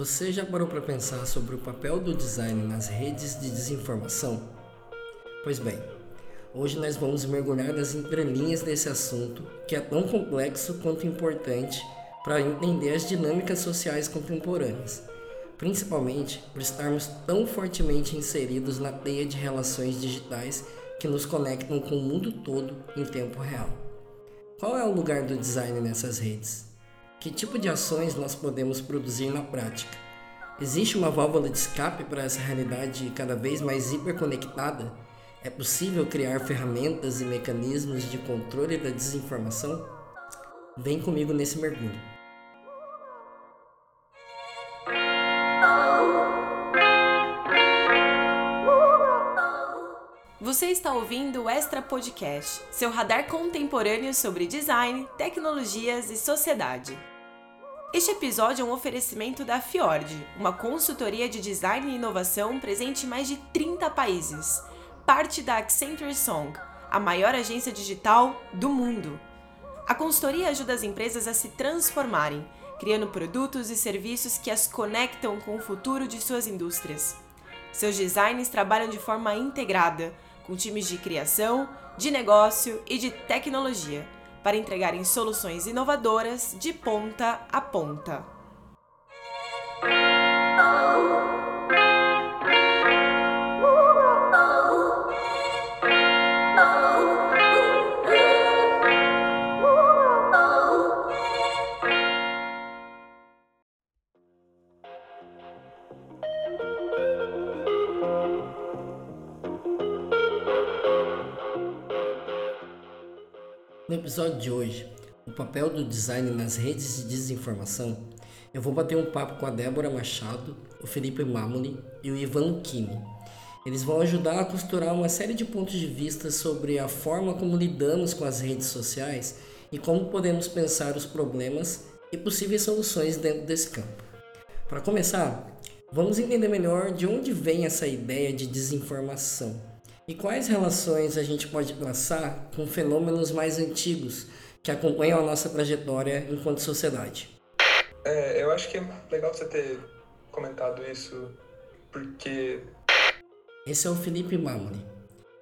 Você já parou para pensar sobre o papel do design nas redes de desinformação? Pois bem, hoje nós vamos mergulhar nas entrelinhas desse assunto que é tão complexo quanto importante para entender as dinâmicas sociais contemporâneas, principalmente por estarmos tão fortemente inseridos na teia de relações digitais que nos conectam com o mundo todo em tempo real. Qual é o lugar do design nessas redes? Que tipo de ações nós podemos produzir na prática? Existe uma válvula de escape para essa realidade cada vez mais hiperconectada? É possível criar ferramentas e mecanismos de controle da desinformação? Vem comigo nesse mergulho. Você está ouvindo o Extra Podcast, seu radar contemporâneo sobre design, tecnologias e sociedade. Este episódio é um oferecimento da Fiord, uma consultoria de design e inovação presente em mais de 30 países, parte da Accenture Song, a maior agência digital do mundo. A consultoria ajuda as empresas a se transformarem, criando produtos e serviços que as conectam com o futuro de suas indústrias. Seus designs trabalham de forma integrada, com times de criação, de negócio e de tecnologia para entregarem soluções inovadoras de ponta a ponta. No episódio de hoje, o papel do design nas redes de desinformação, eu vou bater um papo com a Débora Machado, o Felipe Mamoli e o Ivan Lucchini. Eles vão ajudar a costurar uma série de pontos de vista sobre a forma como lidamos com as redes sociais e como podemos pensar os problemas e possíveis soluções dentro desse campo. Para começar, vamos entender melhor de onde vem essa ideia de desinformação. E quais relações a gente pode traçar com fenômenos mais antigos que acompanham a nossa trajetória enquanto sociedade? É, eu acho que é legal você ter comentado isso, porque. Esse é o Felipe Mamoli.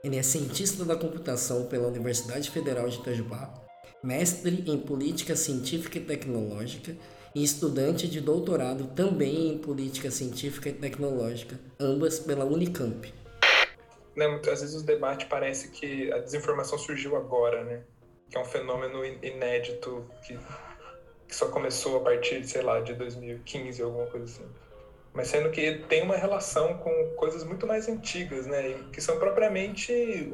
Ele é cientista da computação pela Universidade Federal de Itajubá, mestre em política científica e tecnológica e estudante de doutorado também em política científica e tecnológica, ambas pela Unicamp né, muitas vezes o debate parece que a desinformação surgiu agora, né? Que é um fenômeno inédito que, que só começou a partir, sei lá, de 2015, alguma coisa assim. Mas sendo que tem uma relação com coisas muito mais antigas, né? Que são propriamente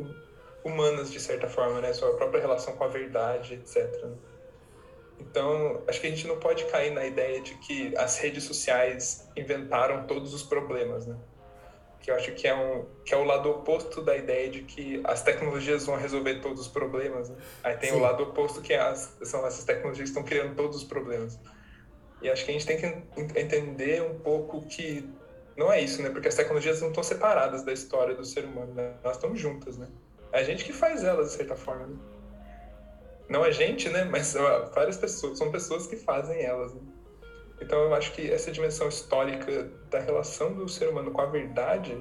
humanas, de certa forma, né? Sua própria relação com a verdade, etc. Então, acho que a gente não pode cair na ideia de que as redes sociais inventaram todos os problemas, né? Que eu acho que é, um, que é o lado oposto da ideia de que as tecnologias vão resolver todos os problemas. Né? Aí tem Sim. o lado oposto que é as, são essas tecnologias que estão criando todos os problemas. E acho que a gente tem que entender um pouco que não é isso, né? Porque as tecnologias não estão separadas da história do ser humano, né? Elas estão juntas, né? É a gente que faz elas, de certa forma. Né? Não a gente, né? Mas várias pessoas, são pessoas que fazem elas, né? Então eu acho que essa dimensão histórica da relação do ser humano com a verdade,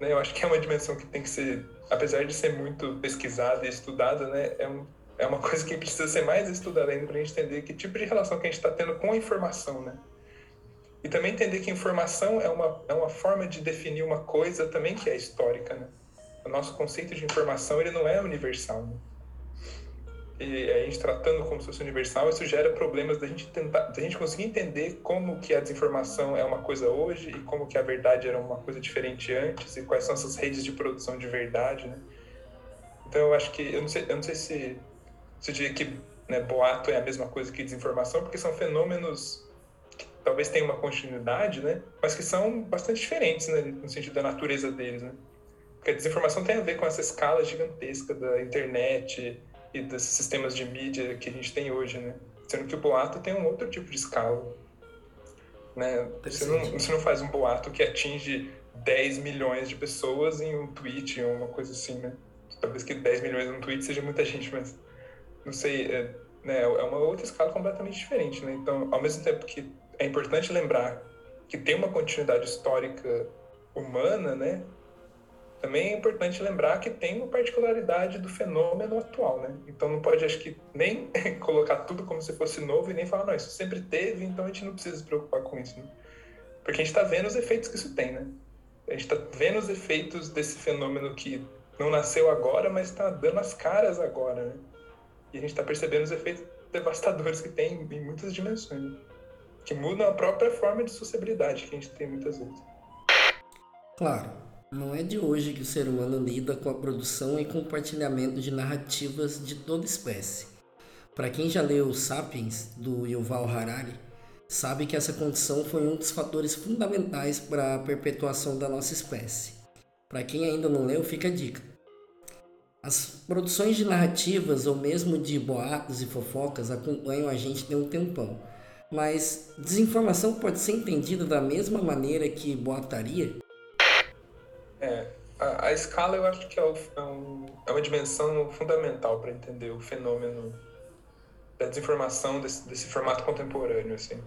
né, eu acho que é uma dimensão que tem que ser, apesar de ser muito pesquisada e estudada, né, é, um, é uma coisa que precisa ser mais estudada ainda para a gente entender que tipo de relação que a gente está tendo com a informação, né? E também entender que informação é uma, é uma forma de definir uma coisa também que é histórica, né? O nosso conceito de informação ele não é universal. Né? E a gente tratando como se fosse universal, isso gera problemas da gente tentar, da gente conseguir entender como que a desinformação é uma coisa hoje e como que a verdade era uma coisa diferente antes e quais são essas redes de produção de verdade, né? Então eu acho que eu não sei, eu não sei se se diria que né, boato é a mesma coisa que desinformação, porque são fenômenos que talvez tenham uma continuidade, né? Mas que são bastante diferentes, né, no sentido da natureza deles, né? Porque a desinformação tem a ver com essa escala gigantesca da internet, e desses sistemas de mídia que a gente tem hoje, né? Sendo que o boato tem um outro tipo de escala. Né? Você, não, você não faz um boato que atinge 10 milhões de pessoas em um tweet ou uma coisa assim, né? Talvez que 10 milhões em um tweet seja muita gente, mas não sei, é, né, é uma outra escala completamente diferente, né? Então, ao mesmo tempo que é importante lembrar que tem uma continuidade histórica humana, né? Também é importante lembrar que tem uma particularidade do fenômeno atual, né? Então não pode, acho que, nem colocar tudo como se fosse novo e nem falar, não, isso sempre teve, então a gente não precisa se preocupar com isso, né? Porque a gente está vendo os efeitos que isso tem, né? A gente está vendo os efeitos desse fenômeno que não nasceu agora, mas está dando as caras agora, né? E a gente está percebendo os efeitos devastadores que tem em muitas dimensões, né? que mudam a própria forma de sociabilidade que a gente tem muitas vezes. Claro, não é de hoje que o ser humano lida com a produção e compartilhamento de narrativas de toda espécie. Para quem já leu Sapiens, do Yuval Harari, sabe que essa condição foi um dos fatores fundamentais para a perpetuação da nossa espécie. Para quem ainda não leu, fica a dica. As produções de narrativas ou mesmo de boatos e fofocas acompanham a gente de um tempão. Mas desinformação pode ser entendida da mesma maneira que boataria? A, a escala eu acho que é, o, é, um, é uma dimensão fundamental para entender o fenômeno da desinformação desse, desse formato contemporâneo, assim.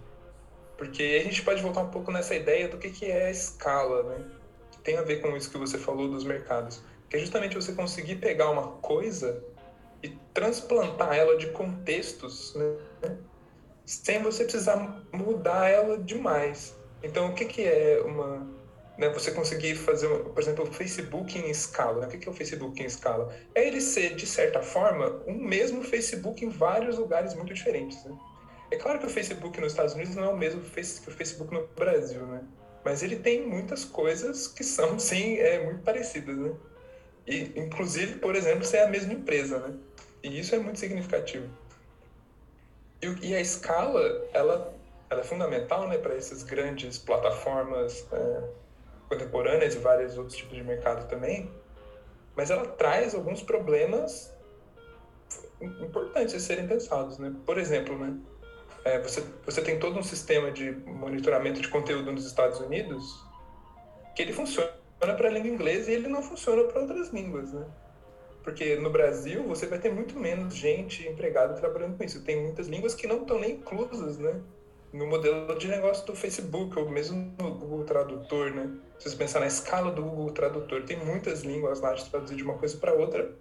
Porque a gente pode voltar um pouco nessa ideia do que, que é a escala, né? Que tem a ver com isso que você falou dos mercados que é justamente você conseguir pegar uma coisa e transplantar ela de contextos, né? sem você precisar mudar ela demais. Então, o que, que é uma. Né, você conseguir fazer, por exemplo, o Facebook em escala. Né? O que, é o Facebook em escala? É ele ser, de certa forma, um mesmo Facebook em vários lugares muito diferentes. Né? É claro que o Facebook nos Estados Unidos não é o mesmo que o Facebook no Brasil, né? mas ele tem muitas coisas que são, sim, é, muito parecidas. Né? E, inclusive, por exemplo, ser a mesma empresa, né? E isso é muito significativo. E, e a escala, ela, ela é fundamental, né, para essas grandes plataformas é, contemporâneas e vários outros tipos de mercado também, mas ela traz alguns problemas importantes a serem pensados, né? Por exemplo, né, é, você, você tem todo um sistema de monitoramento de conteúdo nos Estados Unidos que ele funciona para a língua inglesa e ele não funciona para outras línguas, né? Porque no Brasil você vai ter muito menos gente empregada trabalhando com isso. Tem muitas línguas que não estão nem inclusas, né? No modelo de negócio do Facebook ou mesmo no Google Tradutor, né? Se você pensar na escala do Google Tradutor, tem muitas línguas lá de traduzir de uma coisa para outra,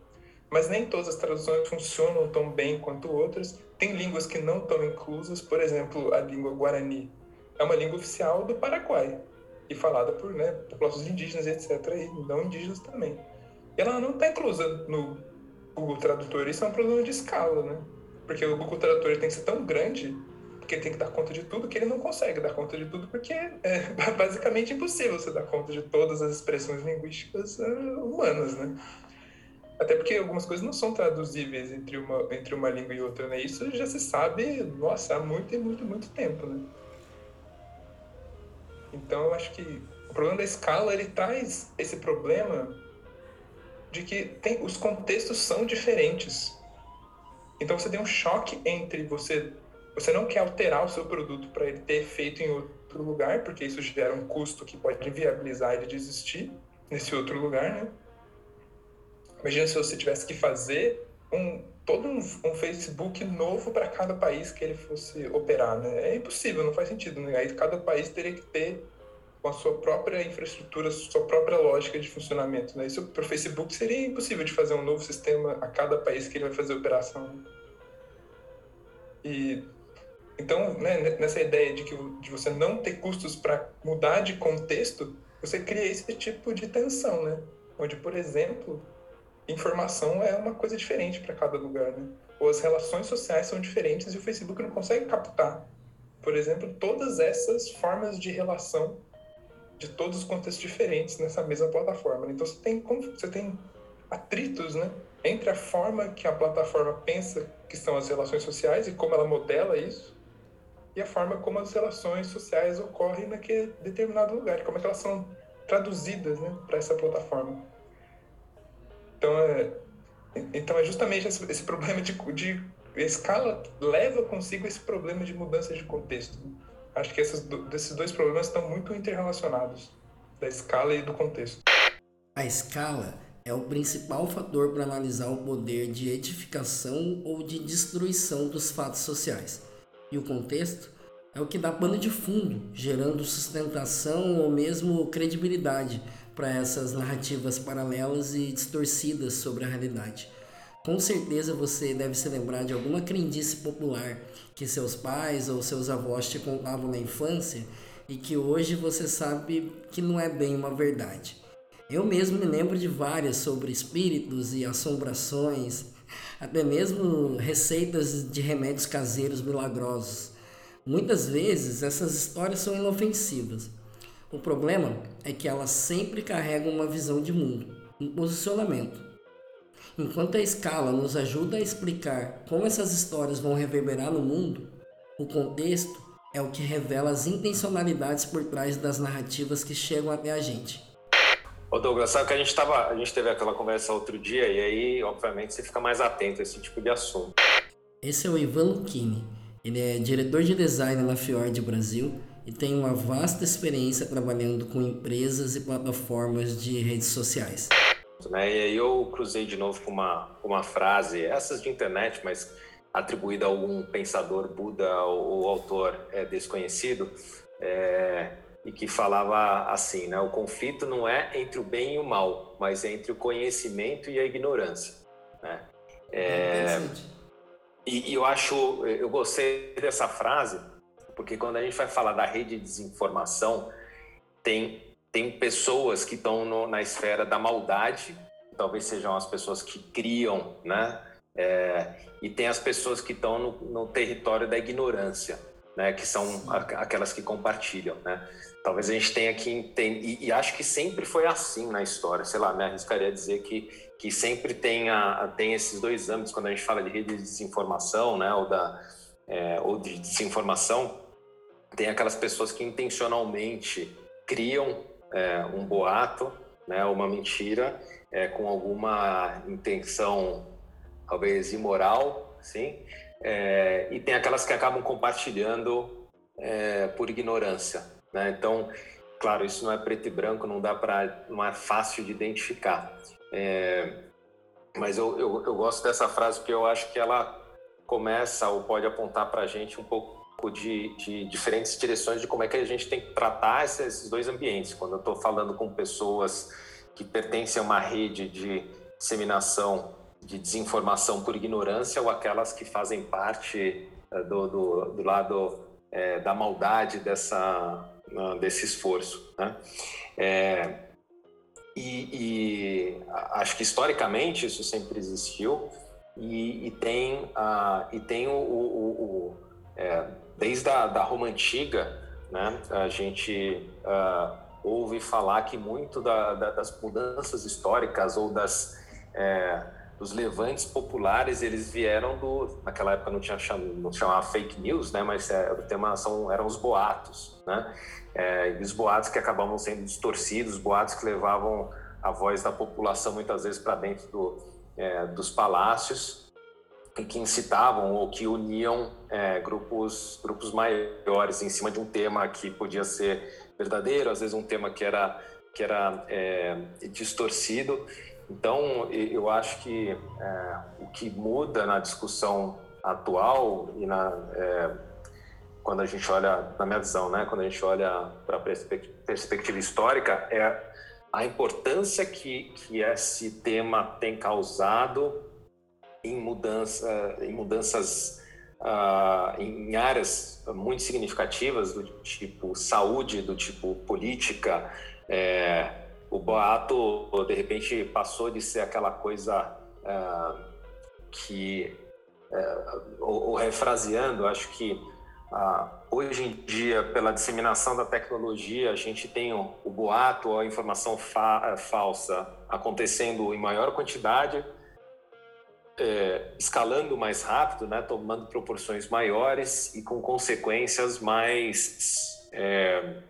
mas nem todas as traduções funcionam tão bem quanto outras. Tem línguas que não estão inclusas, por exemplo, a língua Guarani é uma língua oficial do Paraguai e falada por né, populações indígenas, etc., e não indígenas também. E ela não está inclusa no Google Tradutor. Isso é um problema de escala, né? Porque o Google Tradutor tem que ser tão grande, porque tem que dar conta de tudo, que ele não consegue dar conta de tudo, porque é basicamente impossível você dar conta de todas as expressões linguísticas uh, humanas, né? Até porque algumas coisas não são traduzíveis entre uma, entre uma língua e outra, né? Isso já se sabe, nossa, há muito e muito, muito tempo, né? Então eu acho que o problema da escala ele traz esse problema de que tem, os contextos são diferentes. Então você tem um choque entre você você não quer alterar o seu produto para ele ter efeito em outro lugar, porque isso gera um custo que pode inviabilizar ele de existir nesse outro lugar, né? Imagina se você tivesse que fazer um todo um, um Facebook novo para cada país que ele fosse operar, né? É impossível, não faz sentido, né? Aí cada país teria que ter com a sua própria infraestrutura, sua própria lógica de funcionamento, né? Isso para o Facebook seria impossível de fazer um novo sistema a cada país que ele vai fazer operação. E então, né, nessa ideia de que de você não ter custos para mudar de contexto, você cria esse tipo de tensão, né? Onde, por exemplo, informação é uma coisa diferente para cada lugar, né? Ou as relações sociais são diferentes e o Facebook não consegue captar, por exemplo, todas essas formas de relação de todos os contextos diferentes nessa mesma plataforma. Né? Então você tem você tem atritos, né, entre a forma que a plataforma pensa que são as relações sociais e como ela modela isso e a forma como as relações sociais ocorrem naquele determinado lugar, como é que elas são traduzidas, né, para essa plataforma. Então é, então é justamente esse, esse problema de, de escala leva consigo esse problema de mudança de contexto. Acho que esses, esses dois problemas estão muito interrelacionados, da escala e do contexto. A escala é o principal fator para analisar o poder de edificação ou de destruição dos fatos sociais. E o contexto é o que dá pano de fundo, gerando sustentação ou mesmo credibilidade para essas narrativas paralelas e distorcidas sobre a realidade. Com certeza você deve se lembrar de alguma crendice popular que seus pais ou seus avós te contavam na infância e que hoje você sabe que não é bem uma verdade. Eu mesmo me lembro de várias sobre espíritos e assombrações, até mesmo receitas de remédios caseiros milagrosos. Muitas vezes essas histórias são inofensivas. O problema é que elas sempre carregam uma visão de mundo, um posicionamento. Enquanto a escala nos ajuda a explicar como essas histórias vão reverberar no mundo, o contexto é o que revela as intencionalidades por trás das narrativas que chegam até a gente. Ô Douglas, sabe que a gente tava, a gente teve aquela conversa outro dia e aí, obviamente, você fica mais atento a esse tipo de assunto. Esse é o Ivan Lucchini. Ele é diretor de design na Fiord Brasil e tem uma vasta experiência trabalhando com empresas e plataformas de redes sociais. Né? E aí eu cruzei de novo com uma, uma frase, essas de internet, mas atribuída a algum pensador Buda ou, ou autor é, desconhecido, é, e que falava assim, né? O conflito não é entre o bem e o mal, mas é entre o conhecimento e a ignorância, né? É, e, e eu acho, eu gostei dessa frase, porque quando a gente vai falar da rede de desinformação, tem tem pessoas que estão na esfera da maldade, talvez sejam as pessoas que criam, né? É, e tem as pessoas que estão no, no, território da ignorância, né? Que são aquelas que compartilham, né? Talvez a gente tenha que tem, e, e, acho que sempre foi assim na história. Sei lá, me arriscaria dizer que que sempre tem a, tem esses dois âmbitos quando a gente fala de rede de desinformação, né? Ou da é, ou de desinformação, tem aquelas pessoas que intencionalmente criam é, um boato, né, uma mentira, é, com alguma intenção talvez imoral, sim, é, e tem aquelas que acabam compartilhando é, por ignorância, né? Então, claro, isso não é preto e branco, não dá para, não é fácil de identificar. É, mas eu, eu, eu gosto dessa frase porque eu acho que ela começa ou pode apontar para a gente um pouco de, de, diferentes direções de como é que a gente tem que tratar esses dois ambientes. Quando eu estou falando com pessoas que pertencem a uma rede de disseminação de desinformação por ignorância ou aquelas que fazem parte eh, do, do, do lado é, da maldade dessa, desse esforço. Né? É, e, e, acho que historicamente isso sempre existiu e, e tem, uh, e tem o, o, o é, desde a da Roma antiga, né, a gente uh, ouve falar que muito da, da, das mudanças históricas ou das é, dos levantes populares eles vieram do naquela época não tinha não chamava fake news, né, mas é, o tema são eram os boatos, né, é, e os boatos que acabavam sendo distorcidos, boatos que levavam a voz da população muitas vezes para dentro do, é, dos palácios que incitavam ou que uniam é, grupos grupos maiores em cima de um tema que podia ser verdadeiro, às vezes um tema que era que era é, distorcido. Então, eu acho que é, o que muda na discussão atual e na é, quando a gente olha, na minha visão, né, quando a gente olha para a perspectiva histórica, é a importância que, que esse tema tem causado em, mudança, em mudanças uh, em áreas muito significativas do tipo saúde, do tipo política. É, o boato, de repente, passou de ser aquela coisa uh, que, uh, ou, ou, refraseando, acho que hoje em dia, pela disseminação da tecnologia, a gente tem o, o boato, a informação fa falsa acontecendo em maior quantidade, é, escalando mais rápido, né, tomando proporções maiores e com consequências mais é,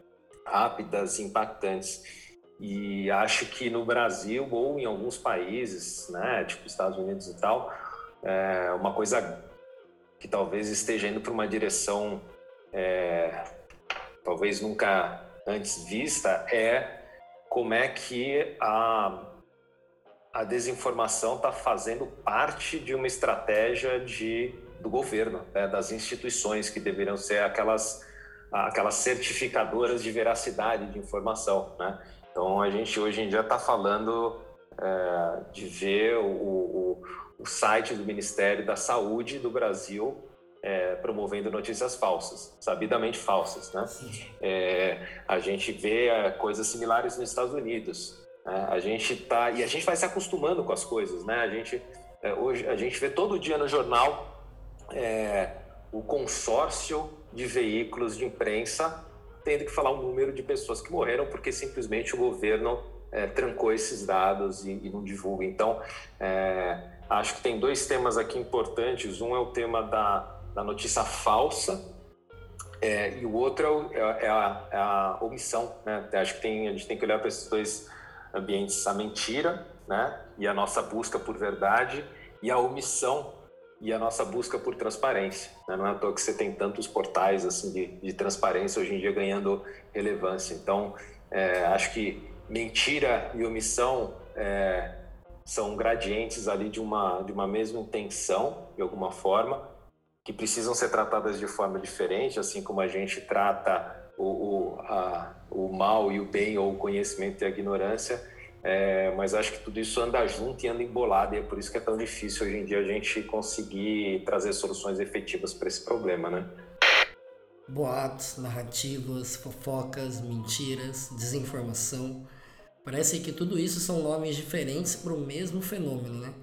rápidas, impactantes. E acho que no Brasil ou em alguns países, né, tipo Estados Unidos e tal, é uma coisa que talvez esteja indo para uma direção é, talvez nunca antes vista é como é que a a desinformação está fazendo parte de uma estratégia de, do governo, né, das instituições que deveriam ser aquelas aquelas certificadoras de veracidade de informação, né? Então a gente hoje em dia está falando é, de ver o, o, o, site do Ministério da Saúde do Brasil é, promovendo notícias falsas, sabidamente falsas, né? É, a gente vê é, coisas similares nos Estados Unidos. Né? A gente tá e a gente vai se acostumando com as coisas, né? A gente é, hoje a gente vê todo dia no jornal é, o consórcio de veículos de imprensa tendo que falar o número de pessoas que morreram porque simplesmente o governo é, trancou esses dados e, e não divulga. Então, é, acho que tem dois temas aqui importantes. Um é o tema da, da notícia falsa é, e o outro é, é, é, a, é a, omissão. Né? Acho que tem, a gente tem que olhar para esses dois ambientes: a mentira né? e a nossa busca por verdade e a omissão e a nossa busca por transparência. Né? Não é à toa que você tem tantos portais assim de, de transparência hoje em dia ganhando relevância. Então, é, acho que mentira e omissão é, são gradientes ali de uma, de uma mesma intenção, de alguma forma, que precisam ser tratadas de forma diferente, assim como a gente trata o, o, a, o mal e o bem, ou o conhecimento e a ignorância, é, mas acho que tudo isso anda junto e anda embolado, e é por isso que é tão difícil hoje em dia a gente conseguir trazer soluções efetivas para esse problema, né? Boatos, narrativas, fofocas, mentiras, desinformação. Parece que tudo isso são nomes diferentes para o mesmo fenômeno, né?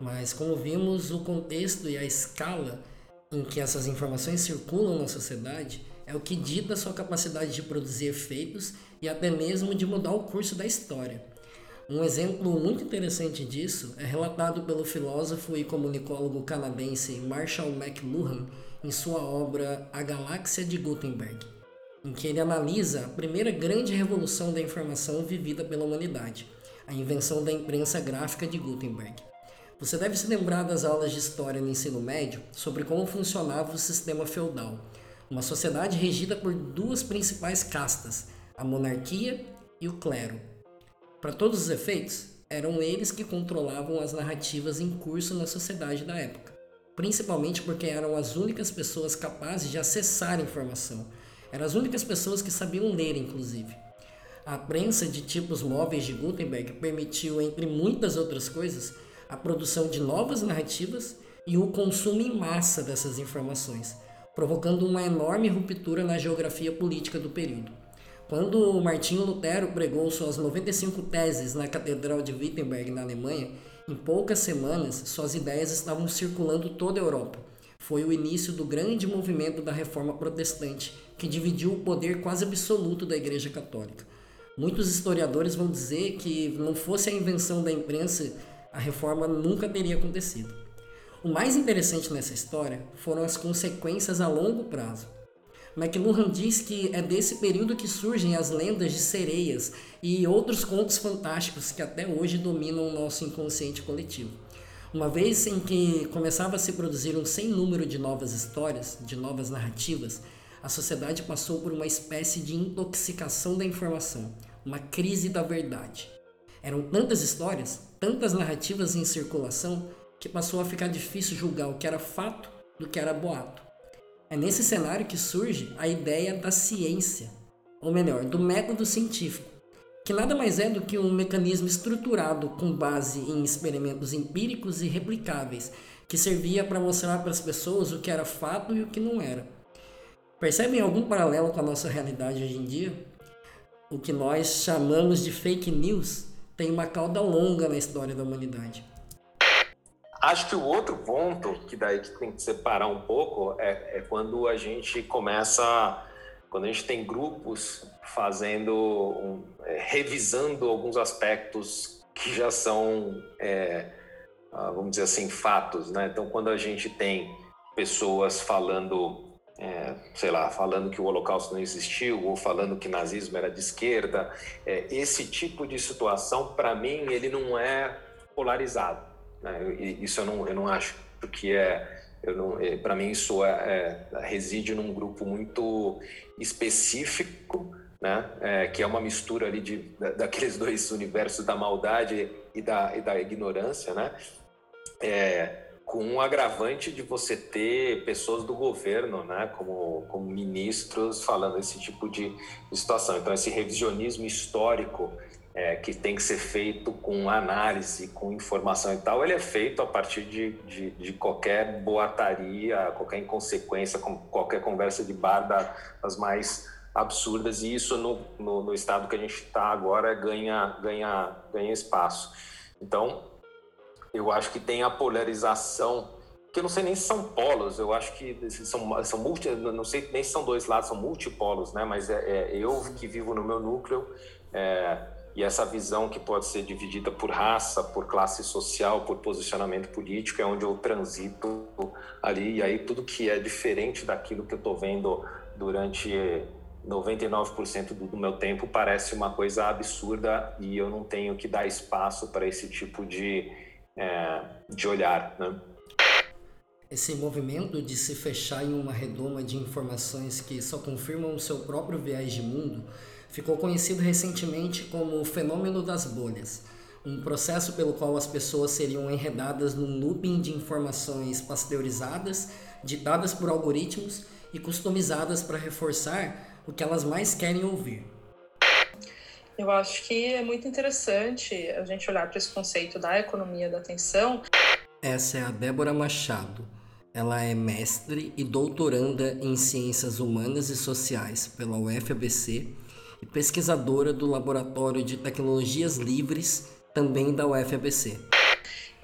Mas como vimos, o contexto e a escala em que essas informações circulam na sociedade é o que dita sua capacidade de produzir efeitos e até mesmo de mudar o curso da história. Um exemplo muito interessante disso é relatado pelo filósofo e comunicólogo canadense Marshall McLuhan em sua obra A Galáxia de Gutenberg, em que ele analisa a primeira grande revolução da informação vivida pela humanidade, a invenção da imprensa gráfica de Gutenberg. Você deve se lembrar das aulas de história no ensino médio sobre como funcionava o sistema feudal, uma sociedade regida por duas principais castas, a monarquia e o clero. Para todos os efeitos, eram eles que controlavam as narrativas em curso na sociedade da época, principalmente porque eram as únicas pessoas capazes de acessar informação. Eram as únicas pessoas que sabiam ler, inclusive. A prensa de tipos móveis de Gutenberg permitiu, entre muitas outras coisas, a produção de novas narrativas e o consumo em massa dessas informações, provocando uma enorme ruptura na geografia política do período. Quando Martinho Lutero pregou suas 95 teses na Catedral de Wittenberg, na Alemanha, em poucas semanas suas ideias estavam circulando toda a Europa. Foi o início do grande movimento da Reforma Protestante, que dividiu o poder quase absoluto da Igreja Católica. Muitos historiadores vão dizer que não fosse a invenção da imprensa, a reforma nunca teria acontecido. O mais interessante nessa história foram as consequências a longo prazo. McLuhan diz que é desse período que surgem as lendas de sereias e outros contos fantásticos que até hoje dominam o nosso inconsciente coletivo. Uma vez em que começava a se produzir um sem número de novas histórias, de novas narrativas, a sociedade passou por uma espécie de intoxicação da informação, uma crise da verdade. Eram tantas histórias, tantas narrativas em circulação, que passou a ficar difícil julgar o que era fato do que era boato. É nesse cenário que surge a ideia da ciência, ou melhor, do método científico, que nada mais é do que um mecanismo estruturado com base em experimentos empíricos e replicáveis, que servia para mostrar para as pessoas o que era fato e o que não era. Percebem algum paralelo com a nossa realidade hoje em dia? O que nós chamamos de fake news tem uma cauda longa na história da humanidade. Acho que o outro ponto que daí que tem que separar um pouco é, é quando a gente começa, quando a gente tem grupos fazendo, um, é, revisando alguns aspectos que já são, é, ah, vamos dizer assim, fatos, né? Então, quando a gente tem pessoas falando é, sei lá, falando que o Holocausto não existiu ou falando que nazismo era de esquerda, é, esse tipo de situação, para mim, ele não é polarizado. Né? Isso eu não, eu não acho que é. é para mim, isso é, é, reside num grupo muito específico, né? É, que é uma mistura ali de, daqueles dois universos da maldade e da, e da ignorância. Né? É, com um agravante de você ter pessoas do governo, né, como, como ministros, falando esse tipo de situação. Então, esse revisionismo histórico é, que tem que ser feito com análise, com informação e tal, ele é feito a partir de, de, de qualquer boataria, qualquer inconsequência, qualquer conversa de bar das mais absurdas, e isso no, no, no estado que a gente está agora ganha, ganha, ganha espaço. Então, eu acho que tem a polarização, que eu não sei nem se são polos, eu acho que são, são multi, não sei nem se são dois lados, são multipolos, né? Mas é, é eu que vivo no meu núcleo, é, e essa visão que pode ser dividida por raça, por classe social, por posicionamento político, é onde eu transito ali, e aí tudo que é diferente daquilo que eu estou vendo durante 99% do, meu tempo parece uma coisa absurda e eu não tenho que dar espaço para esse tipo de, é, de olhar, né? Esse movimento de se fechar em uma redoma de informações que só confirmam o seu próprio viés de mundo ficou conhecido recentemente como o fenômeno das bolhas, um processo pelo qual as pessoas seriam enredadas num looping de informações pasteurizadas, ditadas por algoritmos e customizadas para reforçar o que elas mais querem ouvir. Eu acho que é muito interessante a gente olhar para esse conceito da economia da atenção. Essa é a Débora Machado. Ela é mestre e doutoranda em Ciências Humanas e Sociais pela UFABC e pesquisadora do Laboratório de Tecnologias Livres, também da UFABC.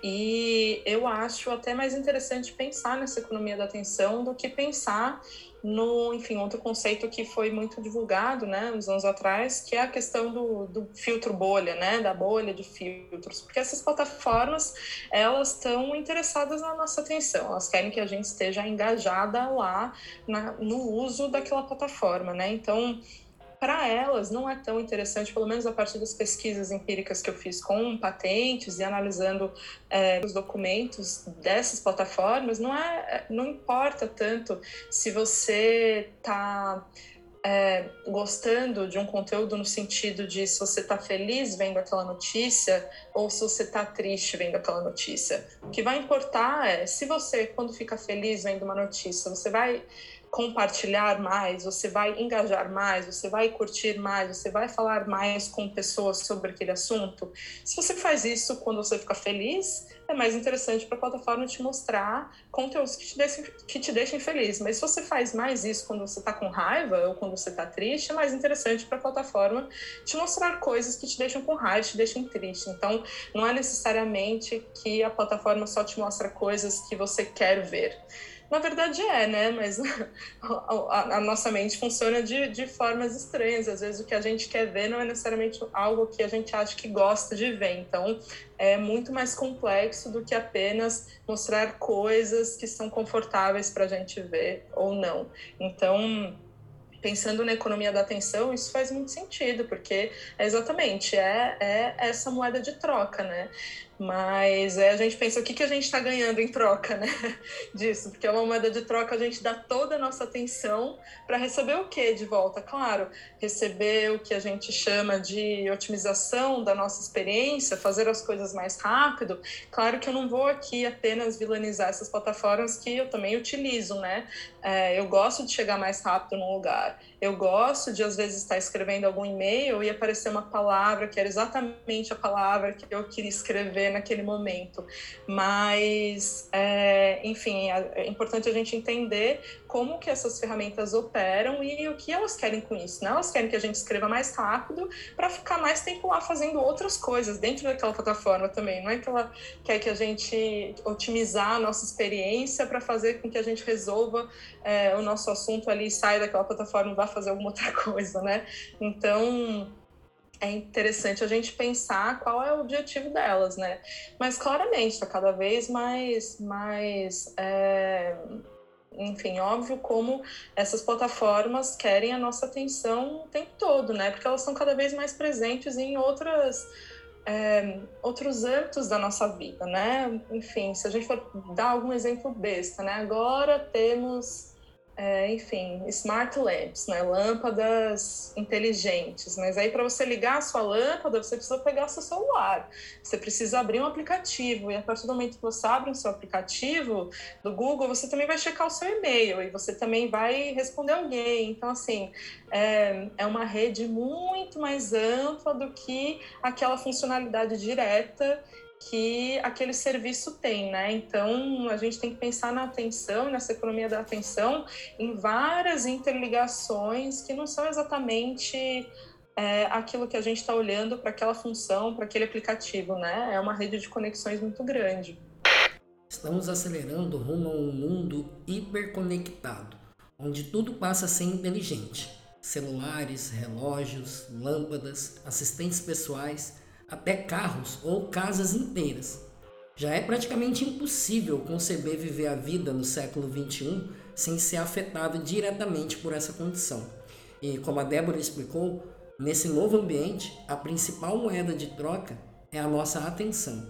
E eu acho até mais interessante pensar nessa economia da atenção do que pensar no, enfim, outro conceito que foi muito divulgado, né, uns anos atrás, que é a questão do, do filtro bolha, né, da bolha de filtros, porque essas plataformas, elas estão interessadas na nossa atenção, elas querem que a gente esteja engajada lá na, no uso daquela plataforma, né, então para elas não é tão interessante, pelo menos a partir das pesquisas empíricas que eu fiz com patentes e analisando é, os documentos dessas plataformas, não é, não importa tanto se você está é, gostando de um conteúdo no sentido de se você está feliz vendo aquela notícia ou se você está triste vendo aquela notícia. O que vai importar é se você, quando fica feliz vendo uma notícia, você vai compartilhar mais, você vai engajar mais, você vai curtir mais, você vai falar mais com pessoas sobre aquele assunto. Se você faz isso quando você fica feliz, é mais interessante para a plataforma te mostrar conteúdos que te, deixem, que te deixem feliz. Mas se você faz mais isso quando você está com raiva ou quando você está triste, é mais interessante para a plataforma te mostrar coisas que te deixam com raiva, te deixam triste. Então, não é necessariamente que a plataforma só te mostra coisas que você quer ver. Na verdade é, né? Mas a, a, nossa mente funciona de, de formas estranhas. Às vezes o que a gente quer ver não é necessariamente algo que a gente acha que gosta de ver. Então é muito mais complexo do que apenas mostrar coisas que são confortáveis para a gente ver ou não. Então pensando na economia da atenção, isso faz muito sentido, porque é exatamente é, é essa moeda de troca, né? Mas é, a gente pensa o que, que a gente está ganhando em troca né, disso, porque é uma moeda de troca, a gente dá toda a nossa atenção para receber o que de volta? Claro, receber o que a gente chama de otimização da nossa experiência, fazer as coisas mais rápido. Claro que eu não vou aqui apenas vilanizar essas plataformas que eu também utilizo, né? É, eu gosto de chegar mais rápido num lugar. Eu gosto de, às vezes, estar escrevendo algum e-mail e aparecer uma palavra que era exatamente a palavra que eu queria escrever naquele momento. Mas, é, enfim, é, é importante a gente entender como que essas ferramentas operam e o que elas querem com isso. Né? Elas querem que a gente escreva mais rápido para ficar mais tempo lá fazendo outras coisas dentro daquela plataforma também. Não é que ela quer que a gente otimizar a nossa experiência para fazer com que a gente resolva é, o nosso assunto ali, saia daquela plataforma e vá fazer alguma outra coisa, né? Então é interessante a gente pensar qual é o objetivo delas, né? Mas claramente está cada vez mais, mais é enfim, óbvio como essas plataformas querem a nossa atenção o tempo todo, né? Porque elas estão cada vez mais presentes em outras é, outros âmbitos da nossa vida, né? Enfim, se a gente for dar algum exemplo besta, né? Agora temos é, enfim, smart lamps, né? lâmpadas inteligentes. Mas aí, para você ligar a sua lâmpada, você precisa pegar seu celular, você precisa abrir um aplicativo. E a partir do momento que você abre o seu aplicativo do Google, você também vai checar o seu e-mail e você também vai responder alguém. Então, assim, é, é uma rede muito mais ampla do que aquela funcionalidade direta que aquele serviço tem, né? Então a gente tem que pensar na atenção, nessa economia da atenção, em várias interligações que não são exatamente é, aquilo que a gente está olhando para aquela função, para aquele aplicativo, né? É uma rede de conexões muito grande. Estamos acelerando rumo a um mundo hiperconectado, onde tudo passa a ser inteligente. Celulares, relógios, lâmpadas, assistentes pessoais até carros ou casas inteiras. Já é praticamente impossível conceber viver a vida no século XXI sem ser afetado diretamente por essa condição. E como a Débora explicou, nesse novo ambiente, a principal moeda de troca é a nossa atenção.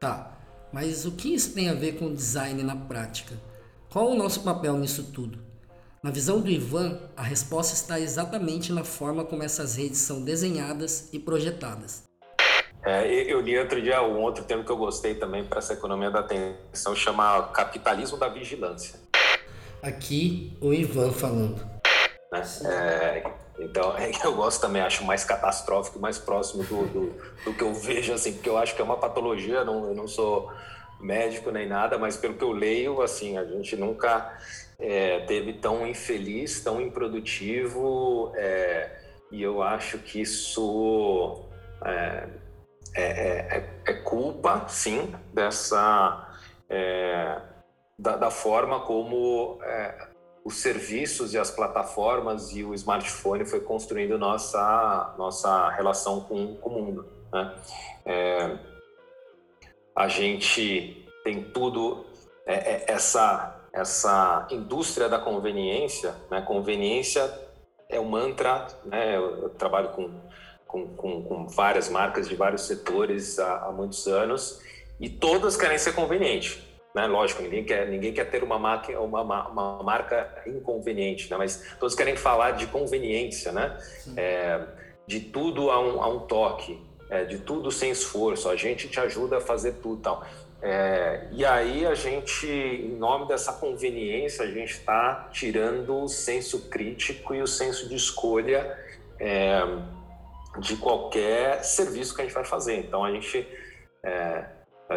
Tá, mas o que isso tem a ver com design na prática? Qual o nosso papel nisso tudo? Na visão do Ivan, a resposta está exatamente na forma como essas redes são desenhadas e projetadas. É, eu li outro dia um outro termo que eu gostei também para essa economia da atenção, chama capitalismo da vigilância. Aqui o Ivan falando. Né? É, então, é, eu gosto também, acho mais catastrófico, mais próximo do, do, do, que eu vejo, assim, porque eu acho que é uma patologia, não, eu não sou médico nem nada, mas pelo que eu leio, assim, a gente nunca é, teve tão infeliz, tão improdutivo, é, e eu acho que isso é, é, é, é, é culpa, sim, dessa é, da, da, forma como é, os serviços e as plataformas e o smartphone foi construindo nossa nossa relação com, com o mundo. Né? A gente tem tudo essa essa indústria da conveniência, né? Conveniência é o mantra, né? Eu trabalho com com, com, com várias marcas de vários setores há, há, muitos anos e todas querem ser conveniente. Né? Lógico, ninguém quer, ninguém quer ter uma marca, uma, uma marca inconveniente, né? mas todos querem falar de conveniência, né? É, de tudo a um, a um toque, é, de tudo sem esforço, a gente te ajuda a fazer tudo tal. É, e aí a gente, em nome dessa conveniência, a gente está tirando o senso crítico e o senso de escolha é, de qualquer serviço que a gente vai fazer. Então a gente é,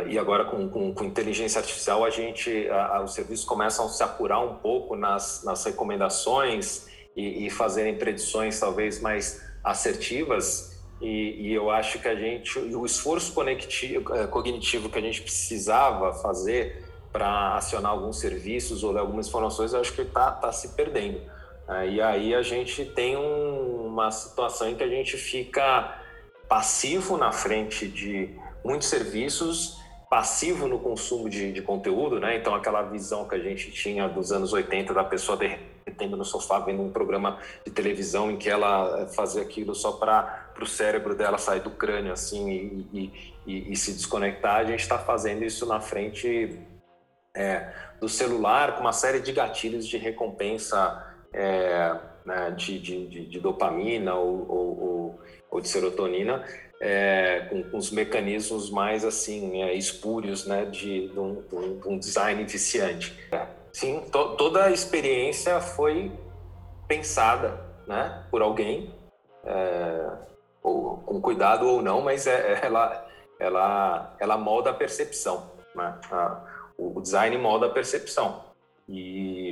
e agora com, com, com, inteligência artificial a gente a, a, os serviços começam a se apurar um pouco nas, nas recomendações e, e fazerem predições talvez mais assertivas e, e, eu acho que a gente o esforço é, cognitivo que a gente precisava fazer para acionar alguns serviços ou ler algumas informações eu acho que está tá se perdendo e aí a gente tem um, uma situação em que a gente fica passivo na frente de muitos serviços, passivo no consumo de, de, conteúdo, né? Então aquela visão que a gente tinha dos anos 80 da pessoa derretendo no sofá vendo um programa de televisão em que ela fazia aquilo só para o cérebro dela sair do crânio assim e, e, e, e se desconectar, a gente está fazendo isso na frente é, do celular com uma série de gatilhos de recompensa é, né, de, de, de, dopamina ou, ou, ou de serotonina, é, com, com, os mecanismos mais assim é, espúrios né, de, de, um, de, um, design viciante. Sim, to, toda a experiência foi pensada né, por alguém, é, ou, com cuidado ou não, mas é, ela, ela, ela molda a percepção. Né? A, o design molda a percepção. E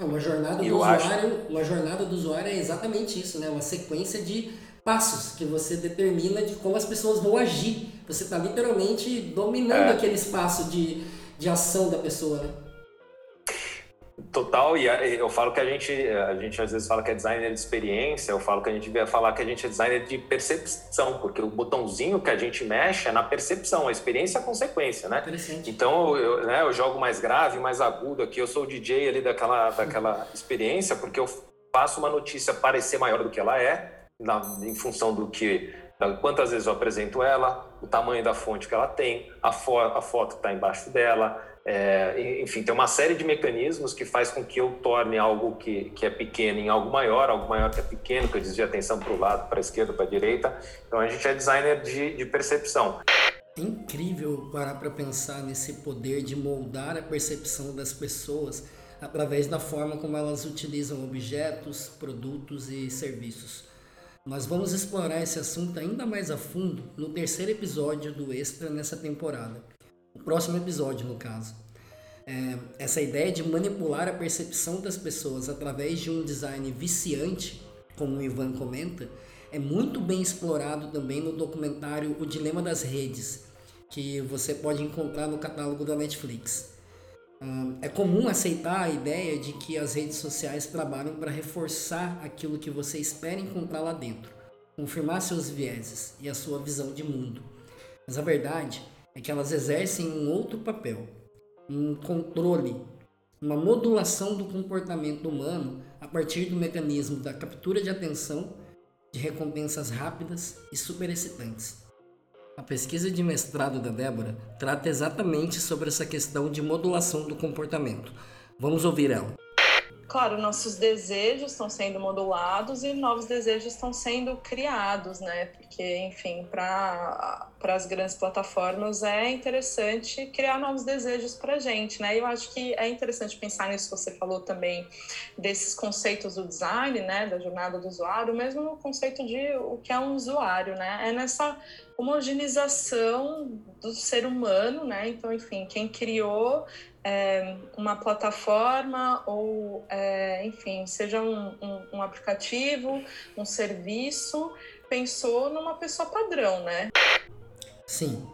é, uma jornada do usuário, acho... uma jornada do usuário é exatamente isso, né? Uma sequência de passos que você determina de como as pessoas vão agir. Você está literalmente dominando é. aquele espaço de, de ação da pessoa, né? Total, e eu falo que a gente, a gente às vezes fala que é designer de experiência, eu falo que a gente devia falar que a gente é designer de percepção, porque o botãozinho que a gente mexe é na percepção, a experiência é a consequência, né? Então eu, né, eu jogo mais grave, mais agudo aqui, eu sou o DJ ali daquela, daquela experiência, porque eu faço uma notícia parecer maior do que ela é, na, em função do que quantas vezes eu apresento ela, o tamanho da fonte que ela tem, a, fo a foto está embaixo dela, É, enfim, tem uma série de mecanismos que faz com que eu torne algo que, que é pequeno em algo maior, algo maior que é pequeno, que eu desvio a atenção para o lado, para a esquerda, para a direita. Então a gente é designer de, de percepção. É incrível parar para pensar nesse poder de moldar a percepção das pessoas através da forma como elas utilizam objetos, produtos e serviços. Nós vamos explorar esse assunto ainda mais a fundo no terceiro episódio do Extra nessa temporada. O próximo episódio, no caso. É, essa ideia de manipular a percepção das pessoas através de um design viciante, como o Ivan comenta, é muito bem explorado também no documentário O Dilema das Redes, que você pode encontrar no catálogo da Netflix. É comum aceitar a ideia de que as redes sociais trabalham para reforçar aquilo que você espera encontrar lá dentro, confirmar seus vieses e a sua visão de mundo. Mas a verdade é que elas exercem um outro papel, um controle, uma modulação do comportamento humano a partir do mecanismo da captura de atenção, de recompensas rápidas e super excitantes. A pesquisa de mestrado da Débora trata exatamente sobre essa questão de modulação do comportamento. Vamos ouvir ela. Claro, nossos desejos estão sendo modulados e novos desejos estão sendo criados, né? Porque, enfim, para as grandes plataformas é interessante criar novos desejos para a gente, né? Eu acho que é interessante pensar nisso que você falou também, desses conceitos do design, né? Da jornada do usuário, mesmo no conceito de o que é um usuário, né? É nessa homogeneização do ser humano, né? Então, enfim, quem criou é, uma plataforma ou, é, enfim, seja um, um, um, aplicativo, um serviço, pensou numa pessoa padrão, né? Sim,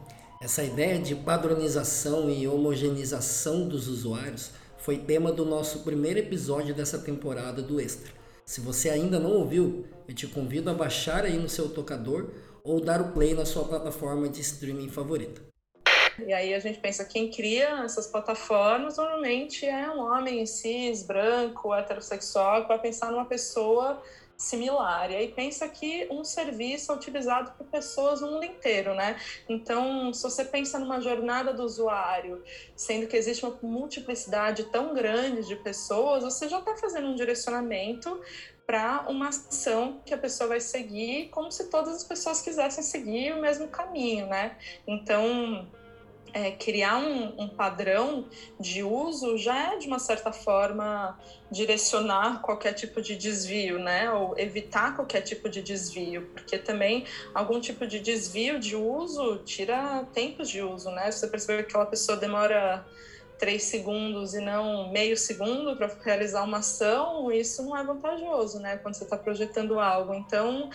essa ideia de padronização e homogeneização dos usuários foi tema do nosso primeiro episódio dessa temporada do Extra. Se você ainda não ouviu, eu te convido a baixar aí no seu tocador ou dar o play na sua plataforma de streaming favorita. E aí a gente pensa, quem cria essas plataformas normalmente é um homem cis, branco, heterossexual, que vai pensar numa pessoa similar. E aí pensa que um serviço é utilizado por pessoas no mundo inteiro, né? Então, se você pensa numa jornada do usuário, sendo que existe uma multiplicidade tão grande de pessoas, você já está fazendo um direcionamento para uma ação que a pessoa vai seguir, como se todas as pessoas quisessem seguir o mesmo caminho, né? Então, é, criar um, um, padrão de uso já é, de uma certa forma, direcionar qualquer tipo de desvio, né? Ou evitar qualquer tipo de desvio, porque também algum tipo de desvio de uso tira tempos de uso, né? Se você perceber que aquela pessoa demora três segundos e não meio segundo para realizar uma ação, isso não é vantajoso, né? Quando você está projetando algo. Então,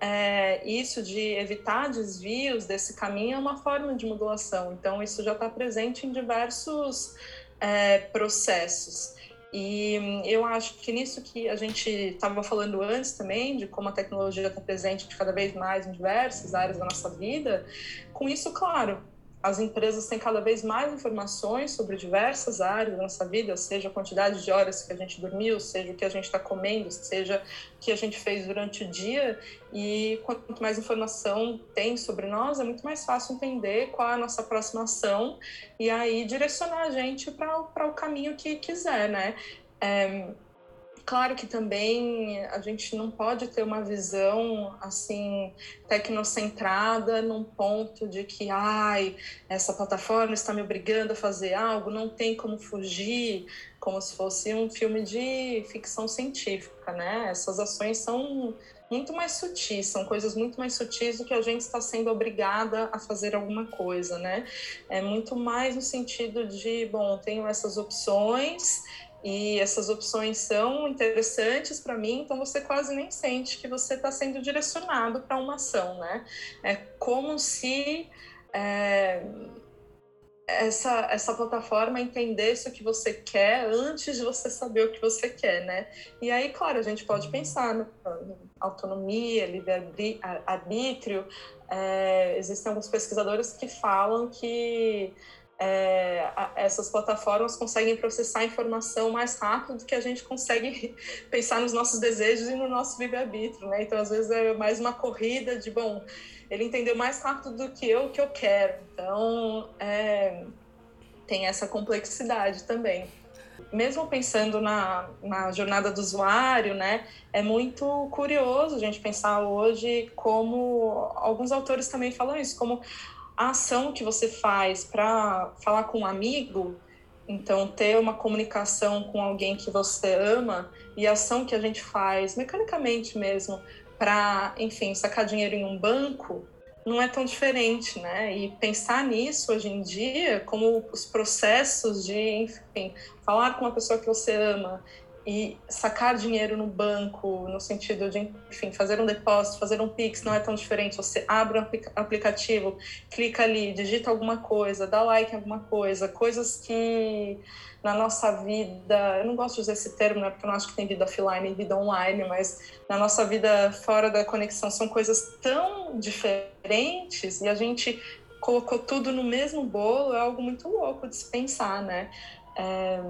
é, isso de evitar desvios desse caminho é uma forma de modulação. Então, isso já está presente em diversos é, processos. E eu acho que nisso que a gente estava falando antes também, de como a tecnologia está presente cada vez mais em diversas áreas da nossa vida, com isso, claro, as empresas têm cada vez mais informações sobre diversas áreas da nossa vida, seja a quantidade de horas que a gente dormiu, seja o que a gente está comendo, seja o que a gente fez durante o dia. E quanto mais informação tem sobre nós, é muito mais fácil entender qual é a nossa próxima ação e aí direcionar a gente para o caminho que quiser, né? É, Claro que também a gente não pode ter uma visão assim tecnocentrada num ponto de que ai, essa plataforma está me obrigando a fazer algo, não tem como fugir, como se fosse um filme de ficção científica, né? Essas ações são muito mais sutis, são coisas muito mais sutis do que a gente está sendo obrigada a fazer alguma coisa, né? É muito mais no sentido de, bom, tenho essas opções e essas opções são interessantes para mim, então você quase nem sente que você está sendo direcionado para uma ação, né? É como se é, essa, essa plataforma entendesse o que você quer antes de você saber o que você quer, né? E aí, claro, a gente pode pensar na autonomia, livre-arbítrio. É, existem alguns pesquisadores que falam que é, essas plataformas conseguem processar informação mais rápido do que a gente consegue pensar nos nossos desejos e no nosso livre-arbítrio, né? Então, às vezes, é mais uma corrida de, bom, ele entendeu mais rápido do que eu o que eu quero. Então, é, tem essa complexidade também. Mesmo pensando na, na jornada do usuário, né, é muito curioso a gente pensar hoje como alguns autores também falam isso, como a ação que você faz para falar com um amigo, então ter uma comunicação com alguém que você ama e a ação que a gente faz mecanicamente mesmo para, enfim, sacar dinheiro em um banco, não é tão diferente, né? E pensar nisso hoje em dia, como os processos de, enfim, falar com uma pessoa que você ama e sacar dinheiro no banco, no sentido de, enfim, fazer um depósito, fazer um Pix, não é tão diferente. Você abre um aplicativo, clica ali, digita alguma coisa, dá like em alguma coisa, coisas que na nossa vida, eu não gosto de usar esse termo, né, porque eu não acho que tem vida offline e vida online, mas na nossa vida fora da conexão são coisas tão diferentes e a gente colocou tudo no mesmo bolo, é algo muito louco de se pensar, né? É,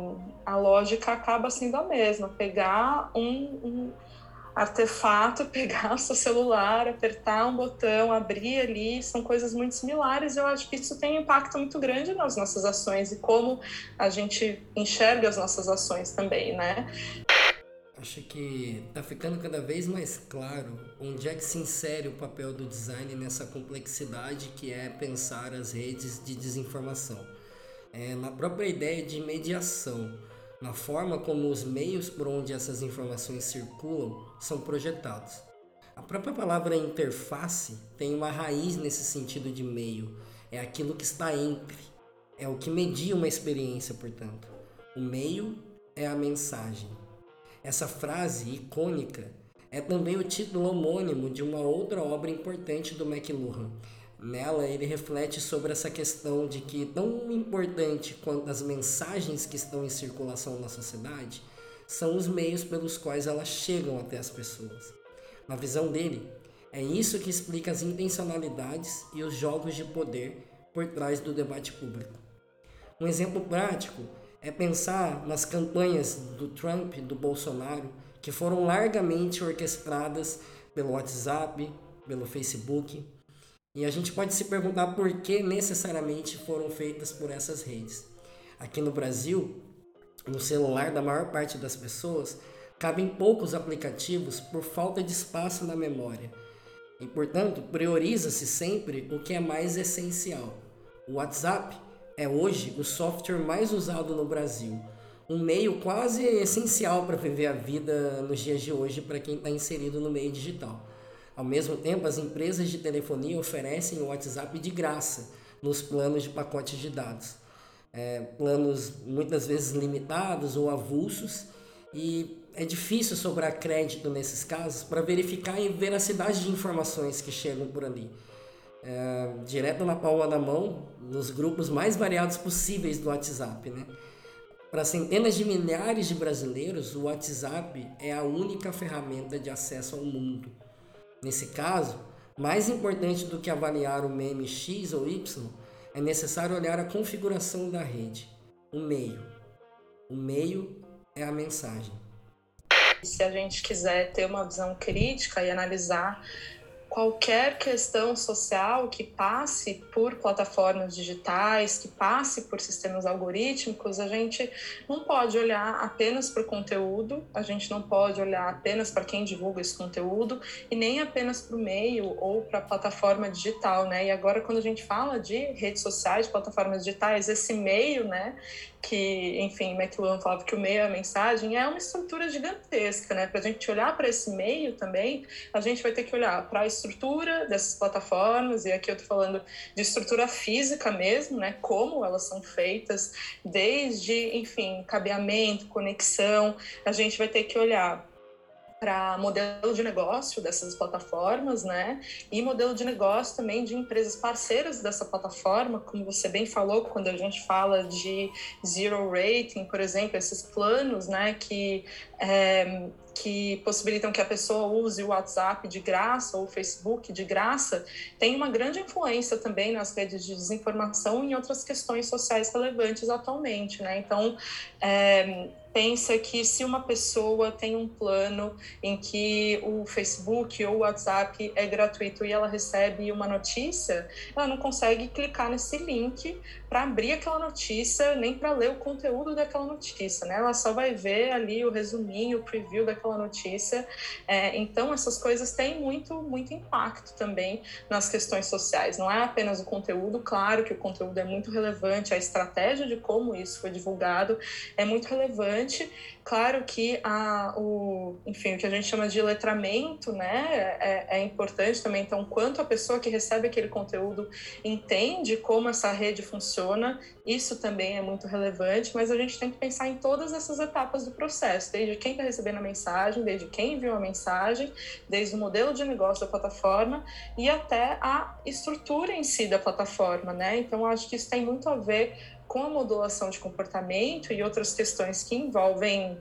a lógica acaba sendo a mesma: pegar um, um artefato, pegar seu celular, apertar um botão, abrir ali, são coisas muito similares. Eu acho que isso tem um impacto muito grande nas nossas ações e como a gente enxerga as nossas ações também, né? Acho que está ficando cada vez mais claro onde é que se insere o papel do design nessa complexidade que é pensar as redes de desinformação é, na própria ideia de mediação, na forma como os meios por onde essas informações circulam são projetados. A própria palavra interface tem uma raiz nesse sentido de meio, é aquilo que está entre, é o que media uma experiência, portanto. O meio é a mensagem. Essa frase icônica é também o título homônimo de uma outra obra importante do McLuhan, Nela, ele reflete sobre essa questão de que, tão importante quanto as mensagens que estão em circulação na sociedade, são os meios pelos quais elas chegam até as pessoas. Na visão dele, é isso que explica as intencionalidades e os jogos de poder por trás do debate público. Um exemplo prático é pensar nas campanhas do Trump e do Bolsonaro, que foram largamente orquestradas pelo WhatsApp, pelo Facebook, e a gente pode se perguntar por que necessariamente foram feitas por essas redes. Aqui no Brasil, no celular da maior parte das pessoas, cabem poucos aplicativos por falta de espaço na memória. E, portanto, prioriza-se sempre o que é mais essencial. O WhatsApp é hoje o software mais usado no Brasil, um meio quase essencial para viver a vida nos dias de hoje para quem está inserido no meio digital. Ao mesmo tempo, as empresas de telefonia oferecem o WhatsApp de graça nos planos de pacotes de dados. É, planos muitas vezes limitados ou avulsos e é difícil sobrar crédito nesses casos para verificar a veracidade de informações que chegam por ali. É, direto na palma da mão, nos grupos mais variados possíveis do WhatsApp. Né? Para centenas de milhares de brasileiros, o WhatsApp é a única ferramenta de acesso ao mundo. Nesse caso, mais importante do que avaliar o meme X ou Y, é necessário olhar a configuração da rede, o meio. O meio é a mensagem. Se a gente quiser ter uma visão crítica e analisar qualquer questão social que passe por plataformas digitais, que passe por sistemas algorítmicos, a gente não pode olhar apenas para o conteúdo, a gente não pode olhar apenas para quem divulga esse conteúdo e nem apenas para o meio ou para a plataforma digital, né? E agora quando a gente fala de redes sociais, plataformas digitais, esse meio, né, que, enfim, McLuhan falava que o meio é a mensagem, é uma estrutura gigantesca, né? Para a gente olhar para esse meio também, a gente vai ter que olhar para a estrutura dessas plataformas, e aqui eu estou falando de estrutura física mesmo, né? Como elas são feitas, desde, enfim, cabeamento, conexão, a gente vai ter que olhar para modelo de negócio dessas plataformas, né? E modelo de negócio também de empresas parceiras dessa plataforma, como você bem falou, quando a gente fala de zero rating, por exemplo, esses planos, né? Que é, que possibilitam que a pessoa use o WhatsApp de graça ou o Facebook de graça, tem uma grande influência também nas redes de desinformação e em outras questões sociais relevantes atualmente, né? Então, é, pensa que se uma pessoa tem um plano em que o Facebook ou o WhatsApp é gratuito e ela recebe uma notícia, ela não consegue clicar nesse link para abrir aquela notícia, nem para ler o conteúdo daquela notícia, né? Ela só vai ver ali o resuminho, o preview daquela notícia. É, então, essas coisas têm muito, muito impacto também nas questões sociais. Não é apenas o conteúdo, claro que o conteúdo é muito relevante, a estratégia de como isso foi divulgado é muito relevante, Claro que a, o, enfim, o que a gente chama de letramento né, é, é, importante também. Então, quanto a pessoa que recebe aquele conteúdo entende como essa rede funciona, isso também é muito relevante, mas a gente tem que pensar em todas essas etapas do processo, desde quem está recebendo a mensagem, desde quem enviou a mensagem, desde o modelo de negócio da plataforma e até a estrutura em si da plataforma. Né? Então, acho que isso tem muito a ver com a modulação de comportamento e outras questões que envolvem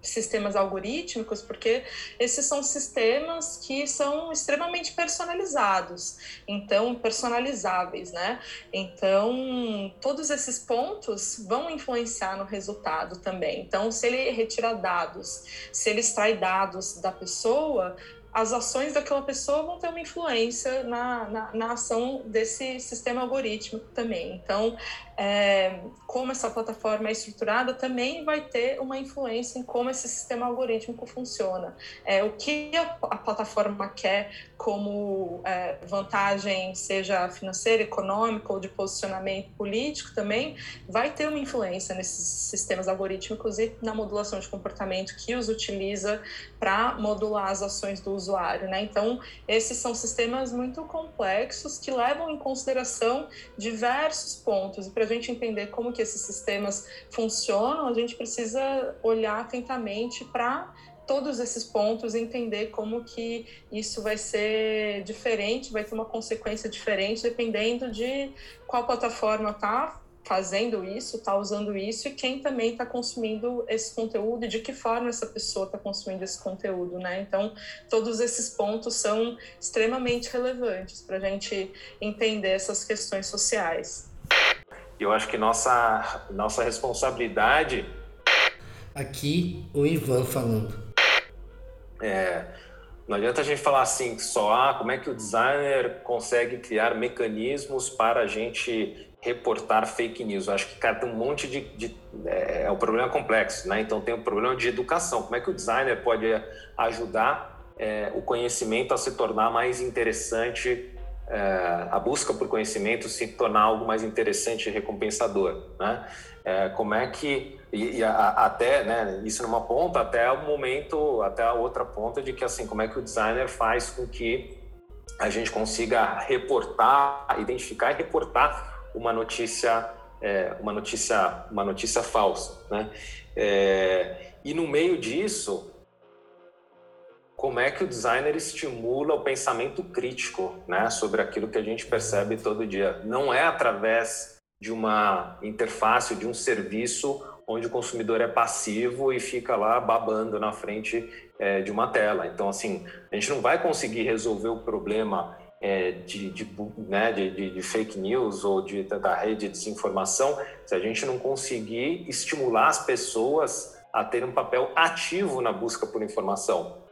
sistemas algorítmicos, porque esses são sistemas que são extremamente personalizados, então personalizáveis, né? Então, todos esses pontos vão influenciar no resultado também. Então, se ele retira dados, se ele extrai dados da pessoa, as ações daquela pessoa vão ter uma influência na, na, na ação desse sistema algorítmico também. Então, é, como essa plataforma é estruturada também vai ter uma influência em como esse sistema algorítmico funciona. É, o que a, a plataforma quer como é, vantagem, seja financeira, econômica ou de posicionamento político também, vai ter uma influência nesses sistemas algorítmicos e na modulação de comportamento que os utiliza para modular as ações do usuário. Né? Então, esses são sistemas muito complexos que levam em consideração diversos pontos. E para gente entender como que esses sistemas funcionam, a gente precisa olhar atentamente para todos esses pontos entender como que isso vai ser diferente, vai ter uma consequência diferente dependendo de qual plataforma está fazendo isso, está usando isso e quem também está consumindo esse conteúdo e de que forma essa pessoa está consumindo esse conteúdo, né? Então, todos esses pontos são extremamente relevantes para a gente entender essas questões sociais. Eu acho que nossa, nossa responsabilidade. Aqui, o Ivan falando. É, não adianta a gente falar assim só, ah, como é que o designer consegue criar mecanismos para a gente reportar fake news. Eu acho que, cara, tem um monte de. de é, é um problema complexo, né? Então tem o um problema de educação. Como é que o designer pode ajudar é, o conhecimento a se tornar mais interessante é, a busca por conhecimento se tornar algo mais interessante e recompensador, né? É, como é que e, e a, até, né, isso numa ponta até o momento, até a outra ponta de que assim, como é que o designer faz com que a gente consiga reportar, identificar e reportar uma notícia, é, uma notícia, uma notícia falsa, né? É, e no meio disso, como é que o designer estimula o pensamento crítico né, sobre aquilo que a gente percebe todo dia. Não é através de uma interface, de um serviço onde o consumidor é passivo e fica lá babando na frente é, de uma tela. Então, assim, a gente não vai conseguir resolver o problema é, de, de, né, de, de, fake news ou de, da rede de desinformação se a gente não conseguir estimular as pessoas a terem um papel ativo na busca por informação.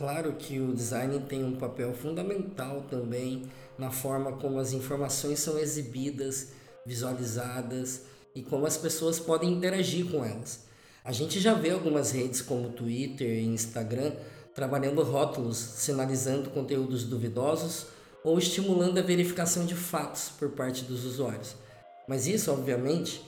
Claro que o design tem um papel fundamental também na forma como as informações são exibidas, visualizadas e como as pessoas podem interagir com elas. A gente já vê algumas redes como Twitter e Instagram trabalhando rótulos sinalizando conteúdos duvidosos ou estimulando a verificação de fatos por parte dos usuários. Mas isso, obviamente,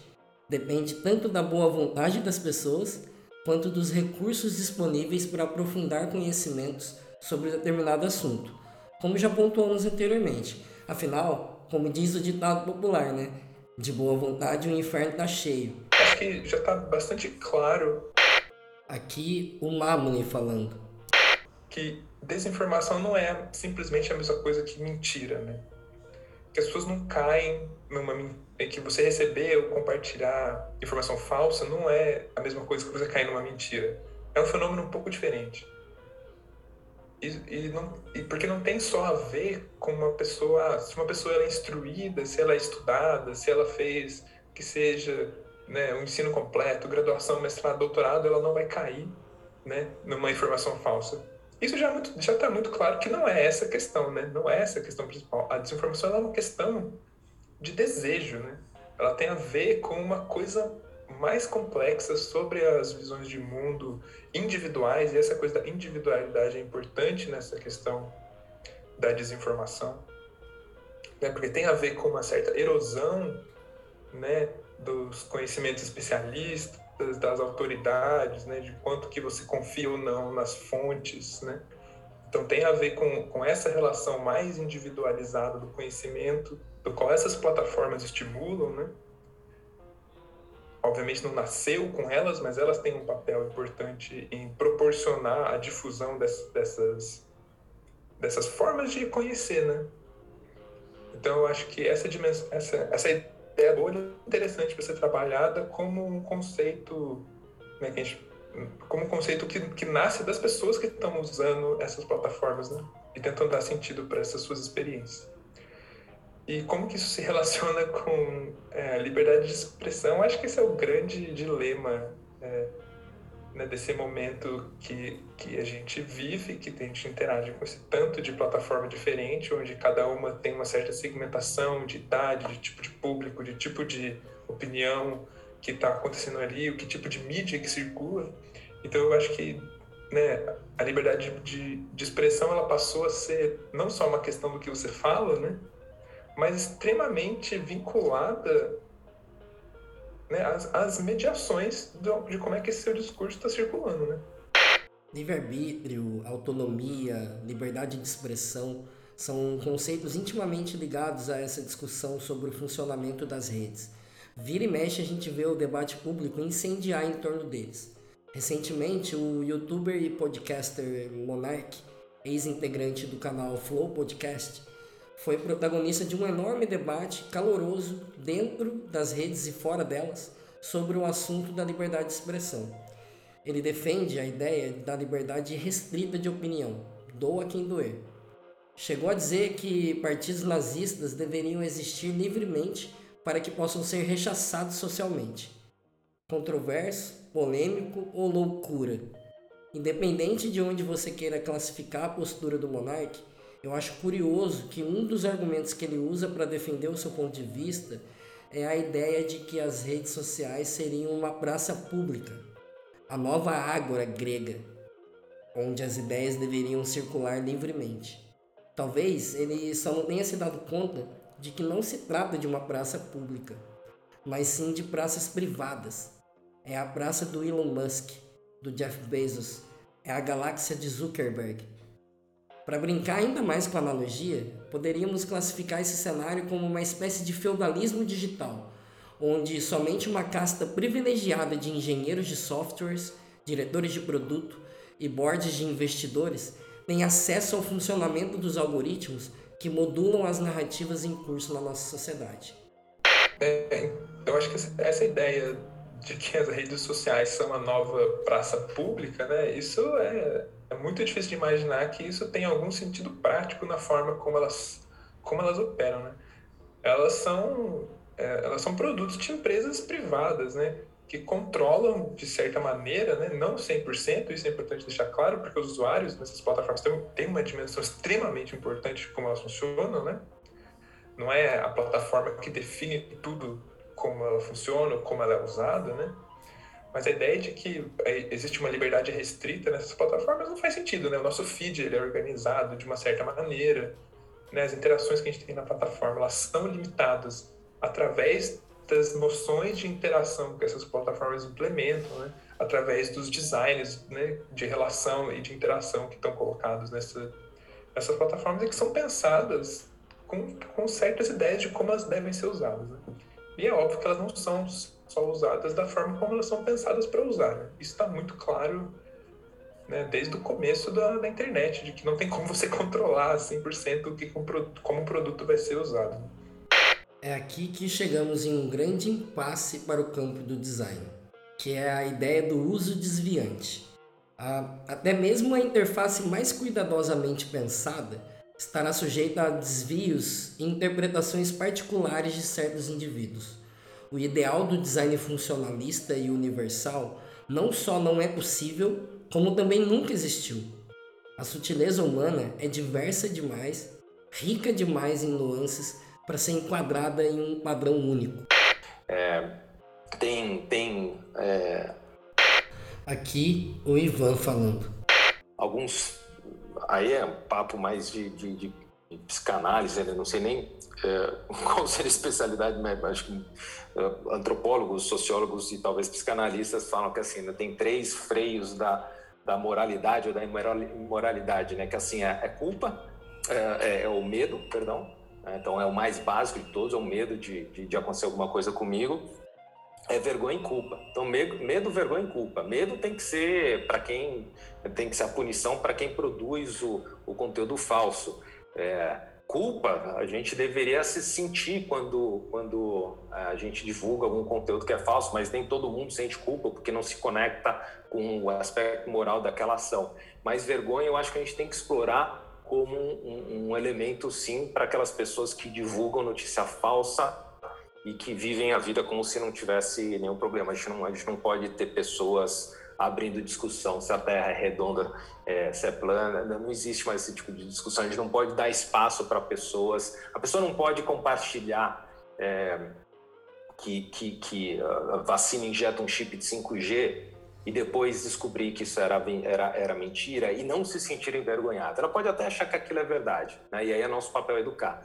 depende tanto da boa vontade das pessoas quanto dos recursos disponíveis para aprofundar conhecimentos sobre determinado assunto, como já pontuamos anteriormente. Afinal, como diz o ditado popular, né? De boa vontade o inferno está cheio. Acho que já está bastante claro. Aqui o Mamoni falando. Que desinformação não é simplesmente a mesma coisa que mentira, né? Que as pessoas não caem numa é que você receber ou compartilhar informação falsa não é a mesma coisa que você cair numa mentira. é um fenômeno um pouco diferente. E, e, não, e porque não tem só a ver com uma pessoa, se uma pessoa é instruída, se ela é estudada, se ela fez que seja né, um ensino completo, graduação, mestrado, doutorado, ela não vai cair né, numa informação falsa. Isso já é já está muito claro que não é essa a questão, né? Não é essa a questão principal. A desinformação é uma questão de desejo, né? Ela tem a ver com uma coisa mais complexa sobre as visões de mundo individuais, e essa coisa da individualidade é importante nessa questão da desinformação, né? porque tem a ver com uma certa erosão né, dos conhecimentos especialistas, das autoridades, né, de quanto que você confia ou não nas fontes, né? Então tem a ver com, com essa relação mais individualizada do conhecimento, do qual essas plataformas estimulam, né? obviamente não nasceu com elas, mas elas têm um papel importante em proporcionar a difusão dessas, dessas formas de conhecer, né? Então eu acho que essa dimensão, essa, essa é interessante para ser trabalhada como um conceito, né, que a gente, como um conceito que, que nasce das pessoas que estão usando essas plataformas, né? E tentando dar sentido para essas suas experiências. E como que isso se relaciona com é, liberdade de expressão? Acho que esse é o grande dilema é, né, desse momento que, que a gente vive, que a gente interage com esse tanto de plataforma diferente, onde cada uma tem uma certa segmentação de idade, de tipo de público, de tipo de opinião que está acontecendo ali, o que tipo de mídia que circula. Então eu acho que né, a liberdade de, de expressão ela passou a ser não só uma questão do que você fala, né, mas extremamente vinculada né, às, às mediações do, de como é que esse seu discurso está circulando. Né? Livre-arbítrio, autonomia, liberdade de expressão são conceitos intimamente ligados a essa discussão sobre o funcionamento das redes. Vira e mexe a gente vê o debate público incendiar em torno deles. Recentemente, o youtuber e podcaster Monark, ex-integrante do canal Flow Podcast, foi protagonista de um enorme debate caloroso dentro das redes e fora delas sobre o assunto da liberdade de expressão. Ele defende a ideia da liberdade restrita de opinião, doa quem doer. Chegou a dizer que partidos nazistas deveriam existir livremente para que possam ser rechaçados socialmente. Controverso, polêmico ou loucura. Independente de onde você queira classificar a postura do monarca, eu acho curioso que um dos argumentos que ele usa para defender o seu ponto de vista é a ideia de que as redes sociais seriam uma praça pública, a nova ágora grega, onde as ideias deveriam circular livremente. Talvez ele só não tenha se dado conta de que não se trata de uma praça pública, mas sim de praças privadas. É a praça do Elon Musk, do Jeff Bezos, é a galáxia de Zuckerberg para brincar ainda mais com a analogia, poderíamos classificar esse cenário como uma espécie de feudalismo digital, onde somente uma casta privilegiada de engenheiros de softwares, diretores de produto e boards de investidores tem acesso ao funcionamento dos algoritmos que modulam as narrativas em curso na nossa sociedade. É, eu acho que essa ideia de que as redes sociais são a nova praça pública, né? Isso é é muito difícil de imaginar que isso tem algum sentido prático na forma como elas, como elas operam, né? Elas são, é, elas são produtos de empresas privadas, né? Que controlam, de certa maneira, né? não 100%, isso é importante deixar claro, porque os usuários nessas plataformas têm uma dimensão extremamente importante de como elas funcionam, né? Não é a plataforma que define tudo como ela funciona, como ela é usada, né? Mas a ideia de que é, existe uma liberdade restrita nessas plataformas não faz sentido, né? O nosso feed ele é organizado de uma certa maneira, né? As interações que a gente tem na plataforma elas são limitadas através das noções de interação que essas plataformas implementam, né? Através dos designs, né? De relação e de interação que estão colocados nessa, nessas plataformas e que são pensadas com, com certas ideias de como elas devem ser usadas. Né? E é óbvio que elas não são só usadas da forma como elas são pensadas para usar. Né? Isso está muito claro né, desde o começo da, da, internet, de que não tem como você controlar 100% o que, como o produto vai ser usado. É aqui que chegamos em um grande impasse para o campo do design, que é a ideia do uso desviante. A, até mesmo a interface mais cuidadosamente pensada estará sujeita a desvios e interpretações particulares de certos indivíduos. O ideal do design funcionalista e universal não só não é possível, como também nunca existiu. A sutileza humana é diversa demais, rica demais em nuances para ser enquadrada em um padrão único. É, tem tem é... aqui o Ivan falando. Alguns aí é um papo mais de, de, de psicanálise, né? não sei nem é, qual seria a especialidade, mas acho que antropólogos, sociólogos e talvez psicanalistas falam que assim, né, tem três freios da, da moralidade ou da imoralidade, né? que assim, é, é culpa, é, é, é, o medo, perdão, né? então é o mais básico de todos, é o medo de, de, de acontecer alguma coisa comigo, é vergonha e culpa. Então, medo, medo, vergonha e culpa. Medo tem que ser para quem tem que ser a punição para quem produz o, o conteúdo falso. É, culpa, a gente deveria se sentir quando, quando a gente divulga algum conteúdo que é falso, mas nem todo mundo sente culpa porque não se conecta com o aspecto moral daquela ação. Mas vergonha eu acho que a gente tem que explorar como um, um elemento, sim, para aquelas pessoas que divulgam notícia falsa e que vivem a vida como se não tivesse nenhum problema. A gente não, a gente não pode ter pessoas abrindo discussão se a Terra é redonda, é, se é plana, não existe mais esse tipo de discussão. A gente não pode dar espaço para pessoas. A pessoa não pode compartilhar é, que, que, que a vacina injeta um chip de 5G e depois descobrir que isso era, era, era mentira e não se sentir envergonhada. Ela pode até achar que aquilo é verdade, né? e aí é nosso papel educar.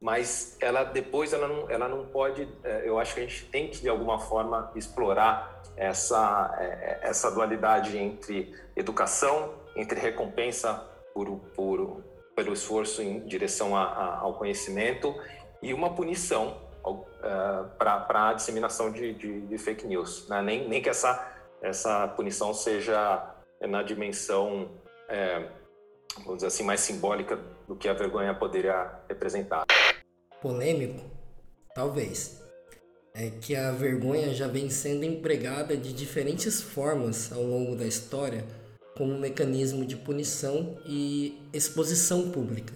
Mas ela depois ela não, ela não pode. É, eu acho que a gente tem que de alguma forma explorar essa, é, é, essa dualidade entre educação, entre recompensa por, por, pelo esforço em direção a, a, ao conhecimento e uma punição uh, para a disseminação de, de, de, fake news. Né? Nem, nem que essa, essa punição seja na dimensão, vamos dizer assim, mais simbólica do que a vergonha poderia representar. Polêmico? Talvez é que a vergonha já vem sendo empregada de diferentes formas ao longo da história como mecanismo de punição e exposição pública.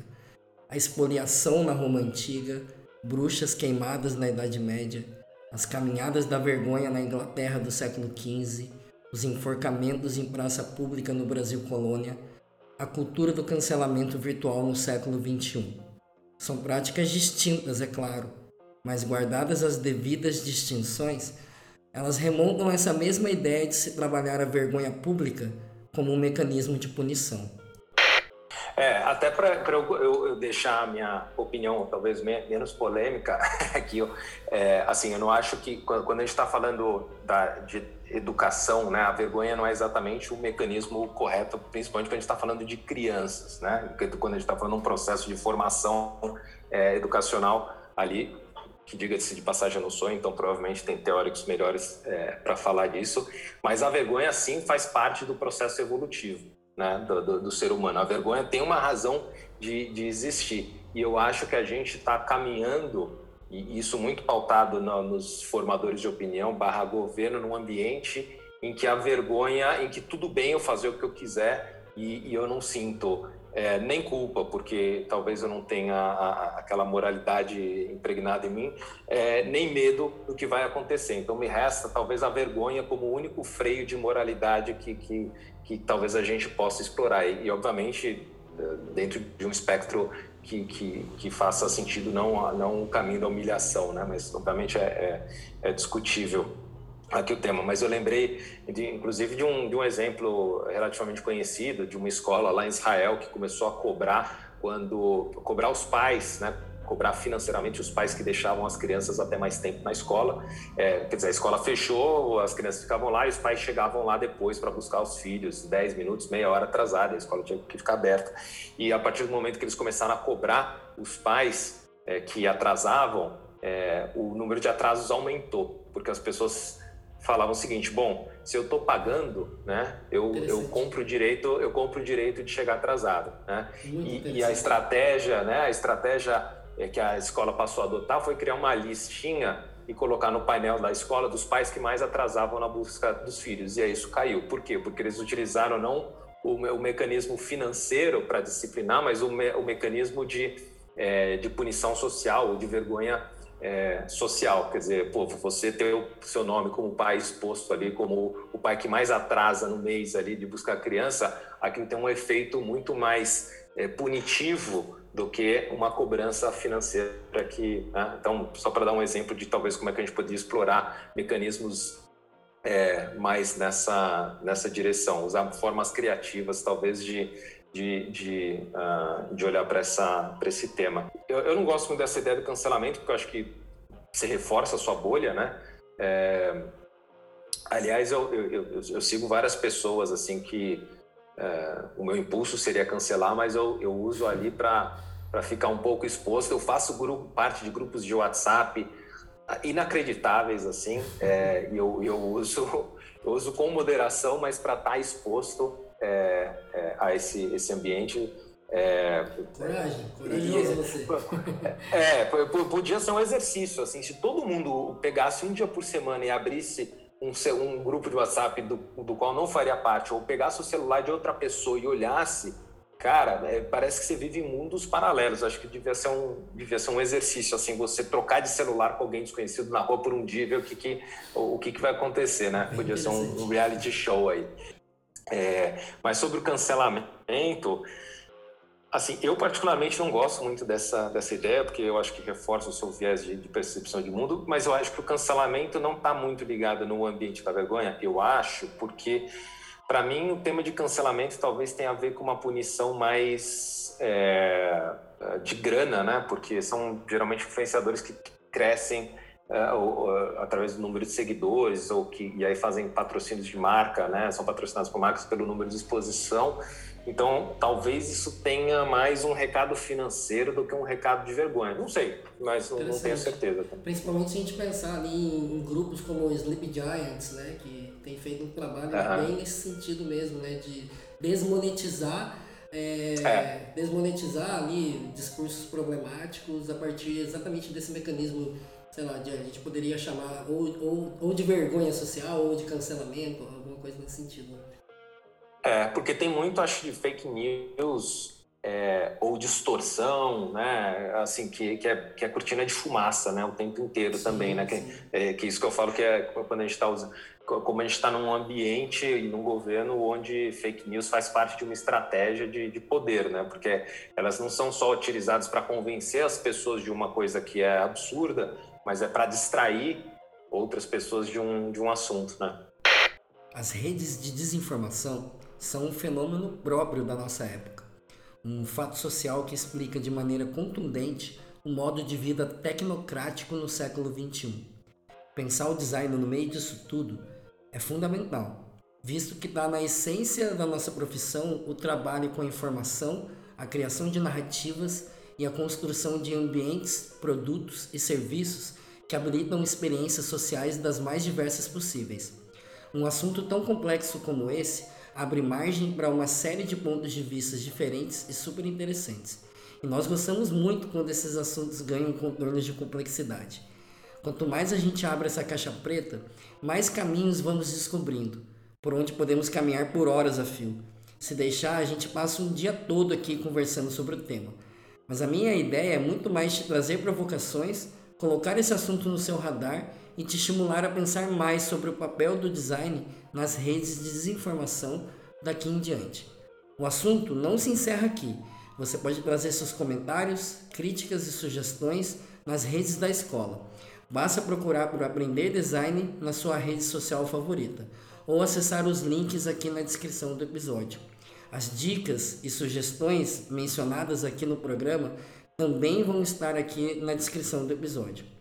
A expoliação na Roma Antiga, bruxas queimadas na Idade Média, as caminhadas da vergonha na Inglaterra do século XV, os enforcamentos em praça pública no Brasil colônia, a cultura do cancelamento virtual no século XXI. São práticas distintas, é claro, mas guardadas as devidas distinções, elas remontam essa mesma ideia de se trabalhar a vergonha pública como um mecanismo de punição. É, até para eu, eu, eu, deixar a minha opinião talvez menos polêmica aqui, é, assim, eu não acho que quando a gente está falando da, de educação, né, a vergonha não é exatamente o mecanismo correto, principalmente quando a gente está falando de crianças, né, quando a gente está falando de um processo de formação é, educacional ali, que diga-se de passagem no sonho, então provavelmente tem teóricos melhores é, para falar disso, mas a vergonha sim faz parte do processo evolutivo né, do, do, do ser humano. A vergonha tem uma razão de, de existir e eu acho que a gente está caminhando e isso muito pautado no, nos formadores de opinião barra governo num ambiente em que a vergonha, em que tudo bem eu fazer o que eu quiser e, e eu não sinto é, nem culpa, porque talvez eu não tenha a, a, aquela moralidade impregnada em mim, é, nem medo do que vai acontecer. Então me resta talvez a vergonha como o único freio de moralidade que, que, que talvez a gente possa explorar. E, e obviamente, dentro de um espectro que, que, que, faça sentido, não, não o caminho da humilhação, né? mas obviamente é, é, é discutível aqui o tema, mas eu lembrei, de, inclusive, de um, de um exemplo relativamente conhecido de uma escola lá em Israel que começou a cobrar quando cobrar os pais, né? Cobrar financeiramente os pais que deixavam as crianças até mais tempo na escola. É, quer dizer, a escola fechou, as crianças ficavam lá e os pais chegavam lá depois para buscar os filhos, 10 minutos, meia hora atrasada, a escola tinha que ficar aberta. E a partir do momento que eles começaram a cobrar os pais é, que atrasavam, é, o número de atrasos aumentou, porque as pessoas falavam o seguinte: bom, se eu estou pagando, né, eu, eu compro o direito, eu compro o direito de chegar atrasado, né? E, e, a estratégia, né, a estratégia que a escola passou a adotar foi criar uma listinha e colocar no painel da escola dos pais que mais atrasavam na busca dos filhos. E aí isso caiu. Por quê? Porque eles utilizaram não o, o mecanismo financeiro para disciplinar, mas o, me, o mecanismo de, é, de punição social ou de vergonha é, social. Quer dizer, pô, você ter o seu nome como pai exposto ali, como o pai que mais atrasa no mês ali de buscar criança, aquilo tem um efeito muito mais é, punitivo do que uma cobrança financeira que, né? então só para dar um exemplo de talvez como é que a gente poderia explorar mecanismos é, mais nessa nessa direção, usar formas criativas talvez de de, de, uh, de olhar para esse tema. Eu, eu não gosto muito dessa ideia do cancelamento porque eu acho que você reforça a sua bolha, né? É, aliás, eu, eu, eu, eu sigo várias pessoas assim que é, o meu impulso seria cancelar, mas eu, eu uso ali para ficar um pouco exposto. Eu faço grupo, parte de grupos de WhatsApp inacreditáveis, assim, é, e eu, eu, uso, eu uso com moderação, mas para estar tá exposto é, é, a esse, esse ambiente. É, coragem, corajoso você. É, podia ser um exercício, assim, se todo mundo pegasse um dia por semana e abrisse um, um grupo de WhatsApp do, do qual não faria parte, ou pegasse o celular de outra pessoa e olhasse, cara, é, parece que você vive em mundos paralelos. Acho que devia ser um, devia ser um exercício, assim, você trocar de celular com alguém desconhecido na rua por um dia e ver o que, que, o, o que, que vai acontecer, né? Podia ser um, um reality show aí. É, mas sobre o cancelamento, Assim, eu particularmente não gosto muito dessa, dessa ideia, porque eu acho que reforça o seu viés de, de percepção de mundo, mas eu acho que o cancelamento não está muito ligado no ambiente da vergonha, eu acho, porque para mim o tema de cancelamento talvez tenha a ver com uma punição mais é, de grana, né? Porque são geralmente influenciadores que crescem é, ou, ou, através do número de seguidores ou que e aí fazem patrocínios de marca, né? São patrocinados por marcas pelo número de exposição então, talvez isso tenha mais um recado financeiro do que um recado de vergonha. Não sei, mas não, não tenho certeza. Principalmente se a gente pensar ali em, em, grupos como o Sleep Giants, né, que tem feito um trabalho uhum. bem nesse sentido mesmo, né, de desmonetizar é, é. desmonetizar ali discursos problemáticos a partir exatamente desse mecanismo, sei lá, de, a gente poderia chamar ou, ou, ou de vergonha social ou de cancelamento, alguma coisa nesse sentido. É, porque tem muito, acho, de fake news é, ou distorção, né? Assim, que, que, é, que é cortina de fumaça, né? O tempo inteiro sim, também, né? Que, é, que isso que eu falo que é quando a gente está usando como a gente está num ambiente e num governo onde fake news faz parte de uma estratégia de, de poder, né? Porque elas não são só utilizadas para convencer as pessoas de uma coisa que é absurda, mas é para distrair outras pessoas de um, de um assunto, né? As redes de desinformação são um fenômeno próprio da nossa época. Um fato social que explica de maneira contundente o modo de vida tecnocrático no século XXI. Pensar o design no meio disso tudo é fundamental, visto que está na essência da nossa profissão o trabalho com a informação, a criação de narrativas e a construção de ambientes, produtos e serviços que habilitam experiências sociais das mais diversas possíveis. Um assunto tão complexo como esse abre margem para uma série de pontos de vista diferentes e super interessantes. E nós gostamos muito quando esses assuntos ganham contornos de complexidade. Quanto mais a gente abre essa caixa preta, mais caminhos vamos descobrindo, por onde podemos caminhar por horas a fio. Se deixar, a gente passa um dia todo aqui conversando sobre o tema. Mas a minha ideia é muito mais te trazer provocações, colocar esse assunto no seu radar e te estimular a pensar mais sobre o papel do design nas redes de desinformação daqui em diante. O assunto não se encerra aqui. Você pode trazer seus comentários, críticas e sugestões nas redes da escola. Basta procurar por Aprender Design na sua rede social favorita ou acessar os links aqui na descrição do episódio. As dicas e sugestões mencionadas aqui no programa também vão estar aqui na descrição do episódio.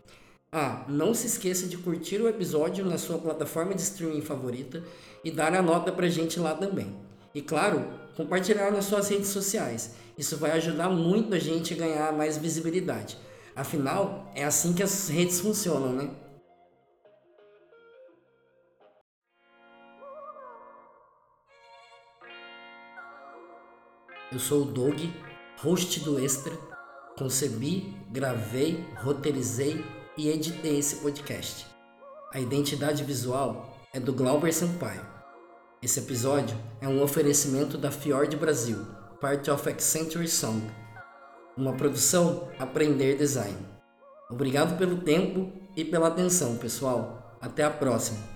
Ah, não se esqueça de curtir o episódio na sua plataforma de streaming favorita e dar a nota pra gente lá também. E claro, compartilhar nas suas redes sociais. Isso vai ajudar muito a gente a ganhar mais visibilidade. Afinal, é assim que as redes funcionam, né? Eu sou o Doug, host do Extra. Concebi, gravei, roteirizei e editei esse podcast. A identidade visual é do Glauber Sampaio. Esse episódio é um oferecimento da Fjord Brasil, Part of Accenture Song, uma produção Aprender Design. Obrigado pelo tempo e pela atenção, pessoal. Até a próxima!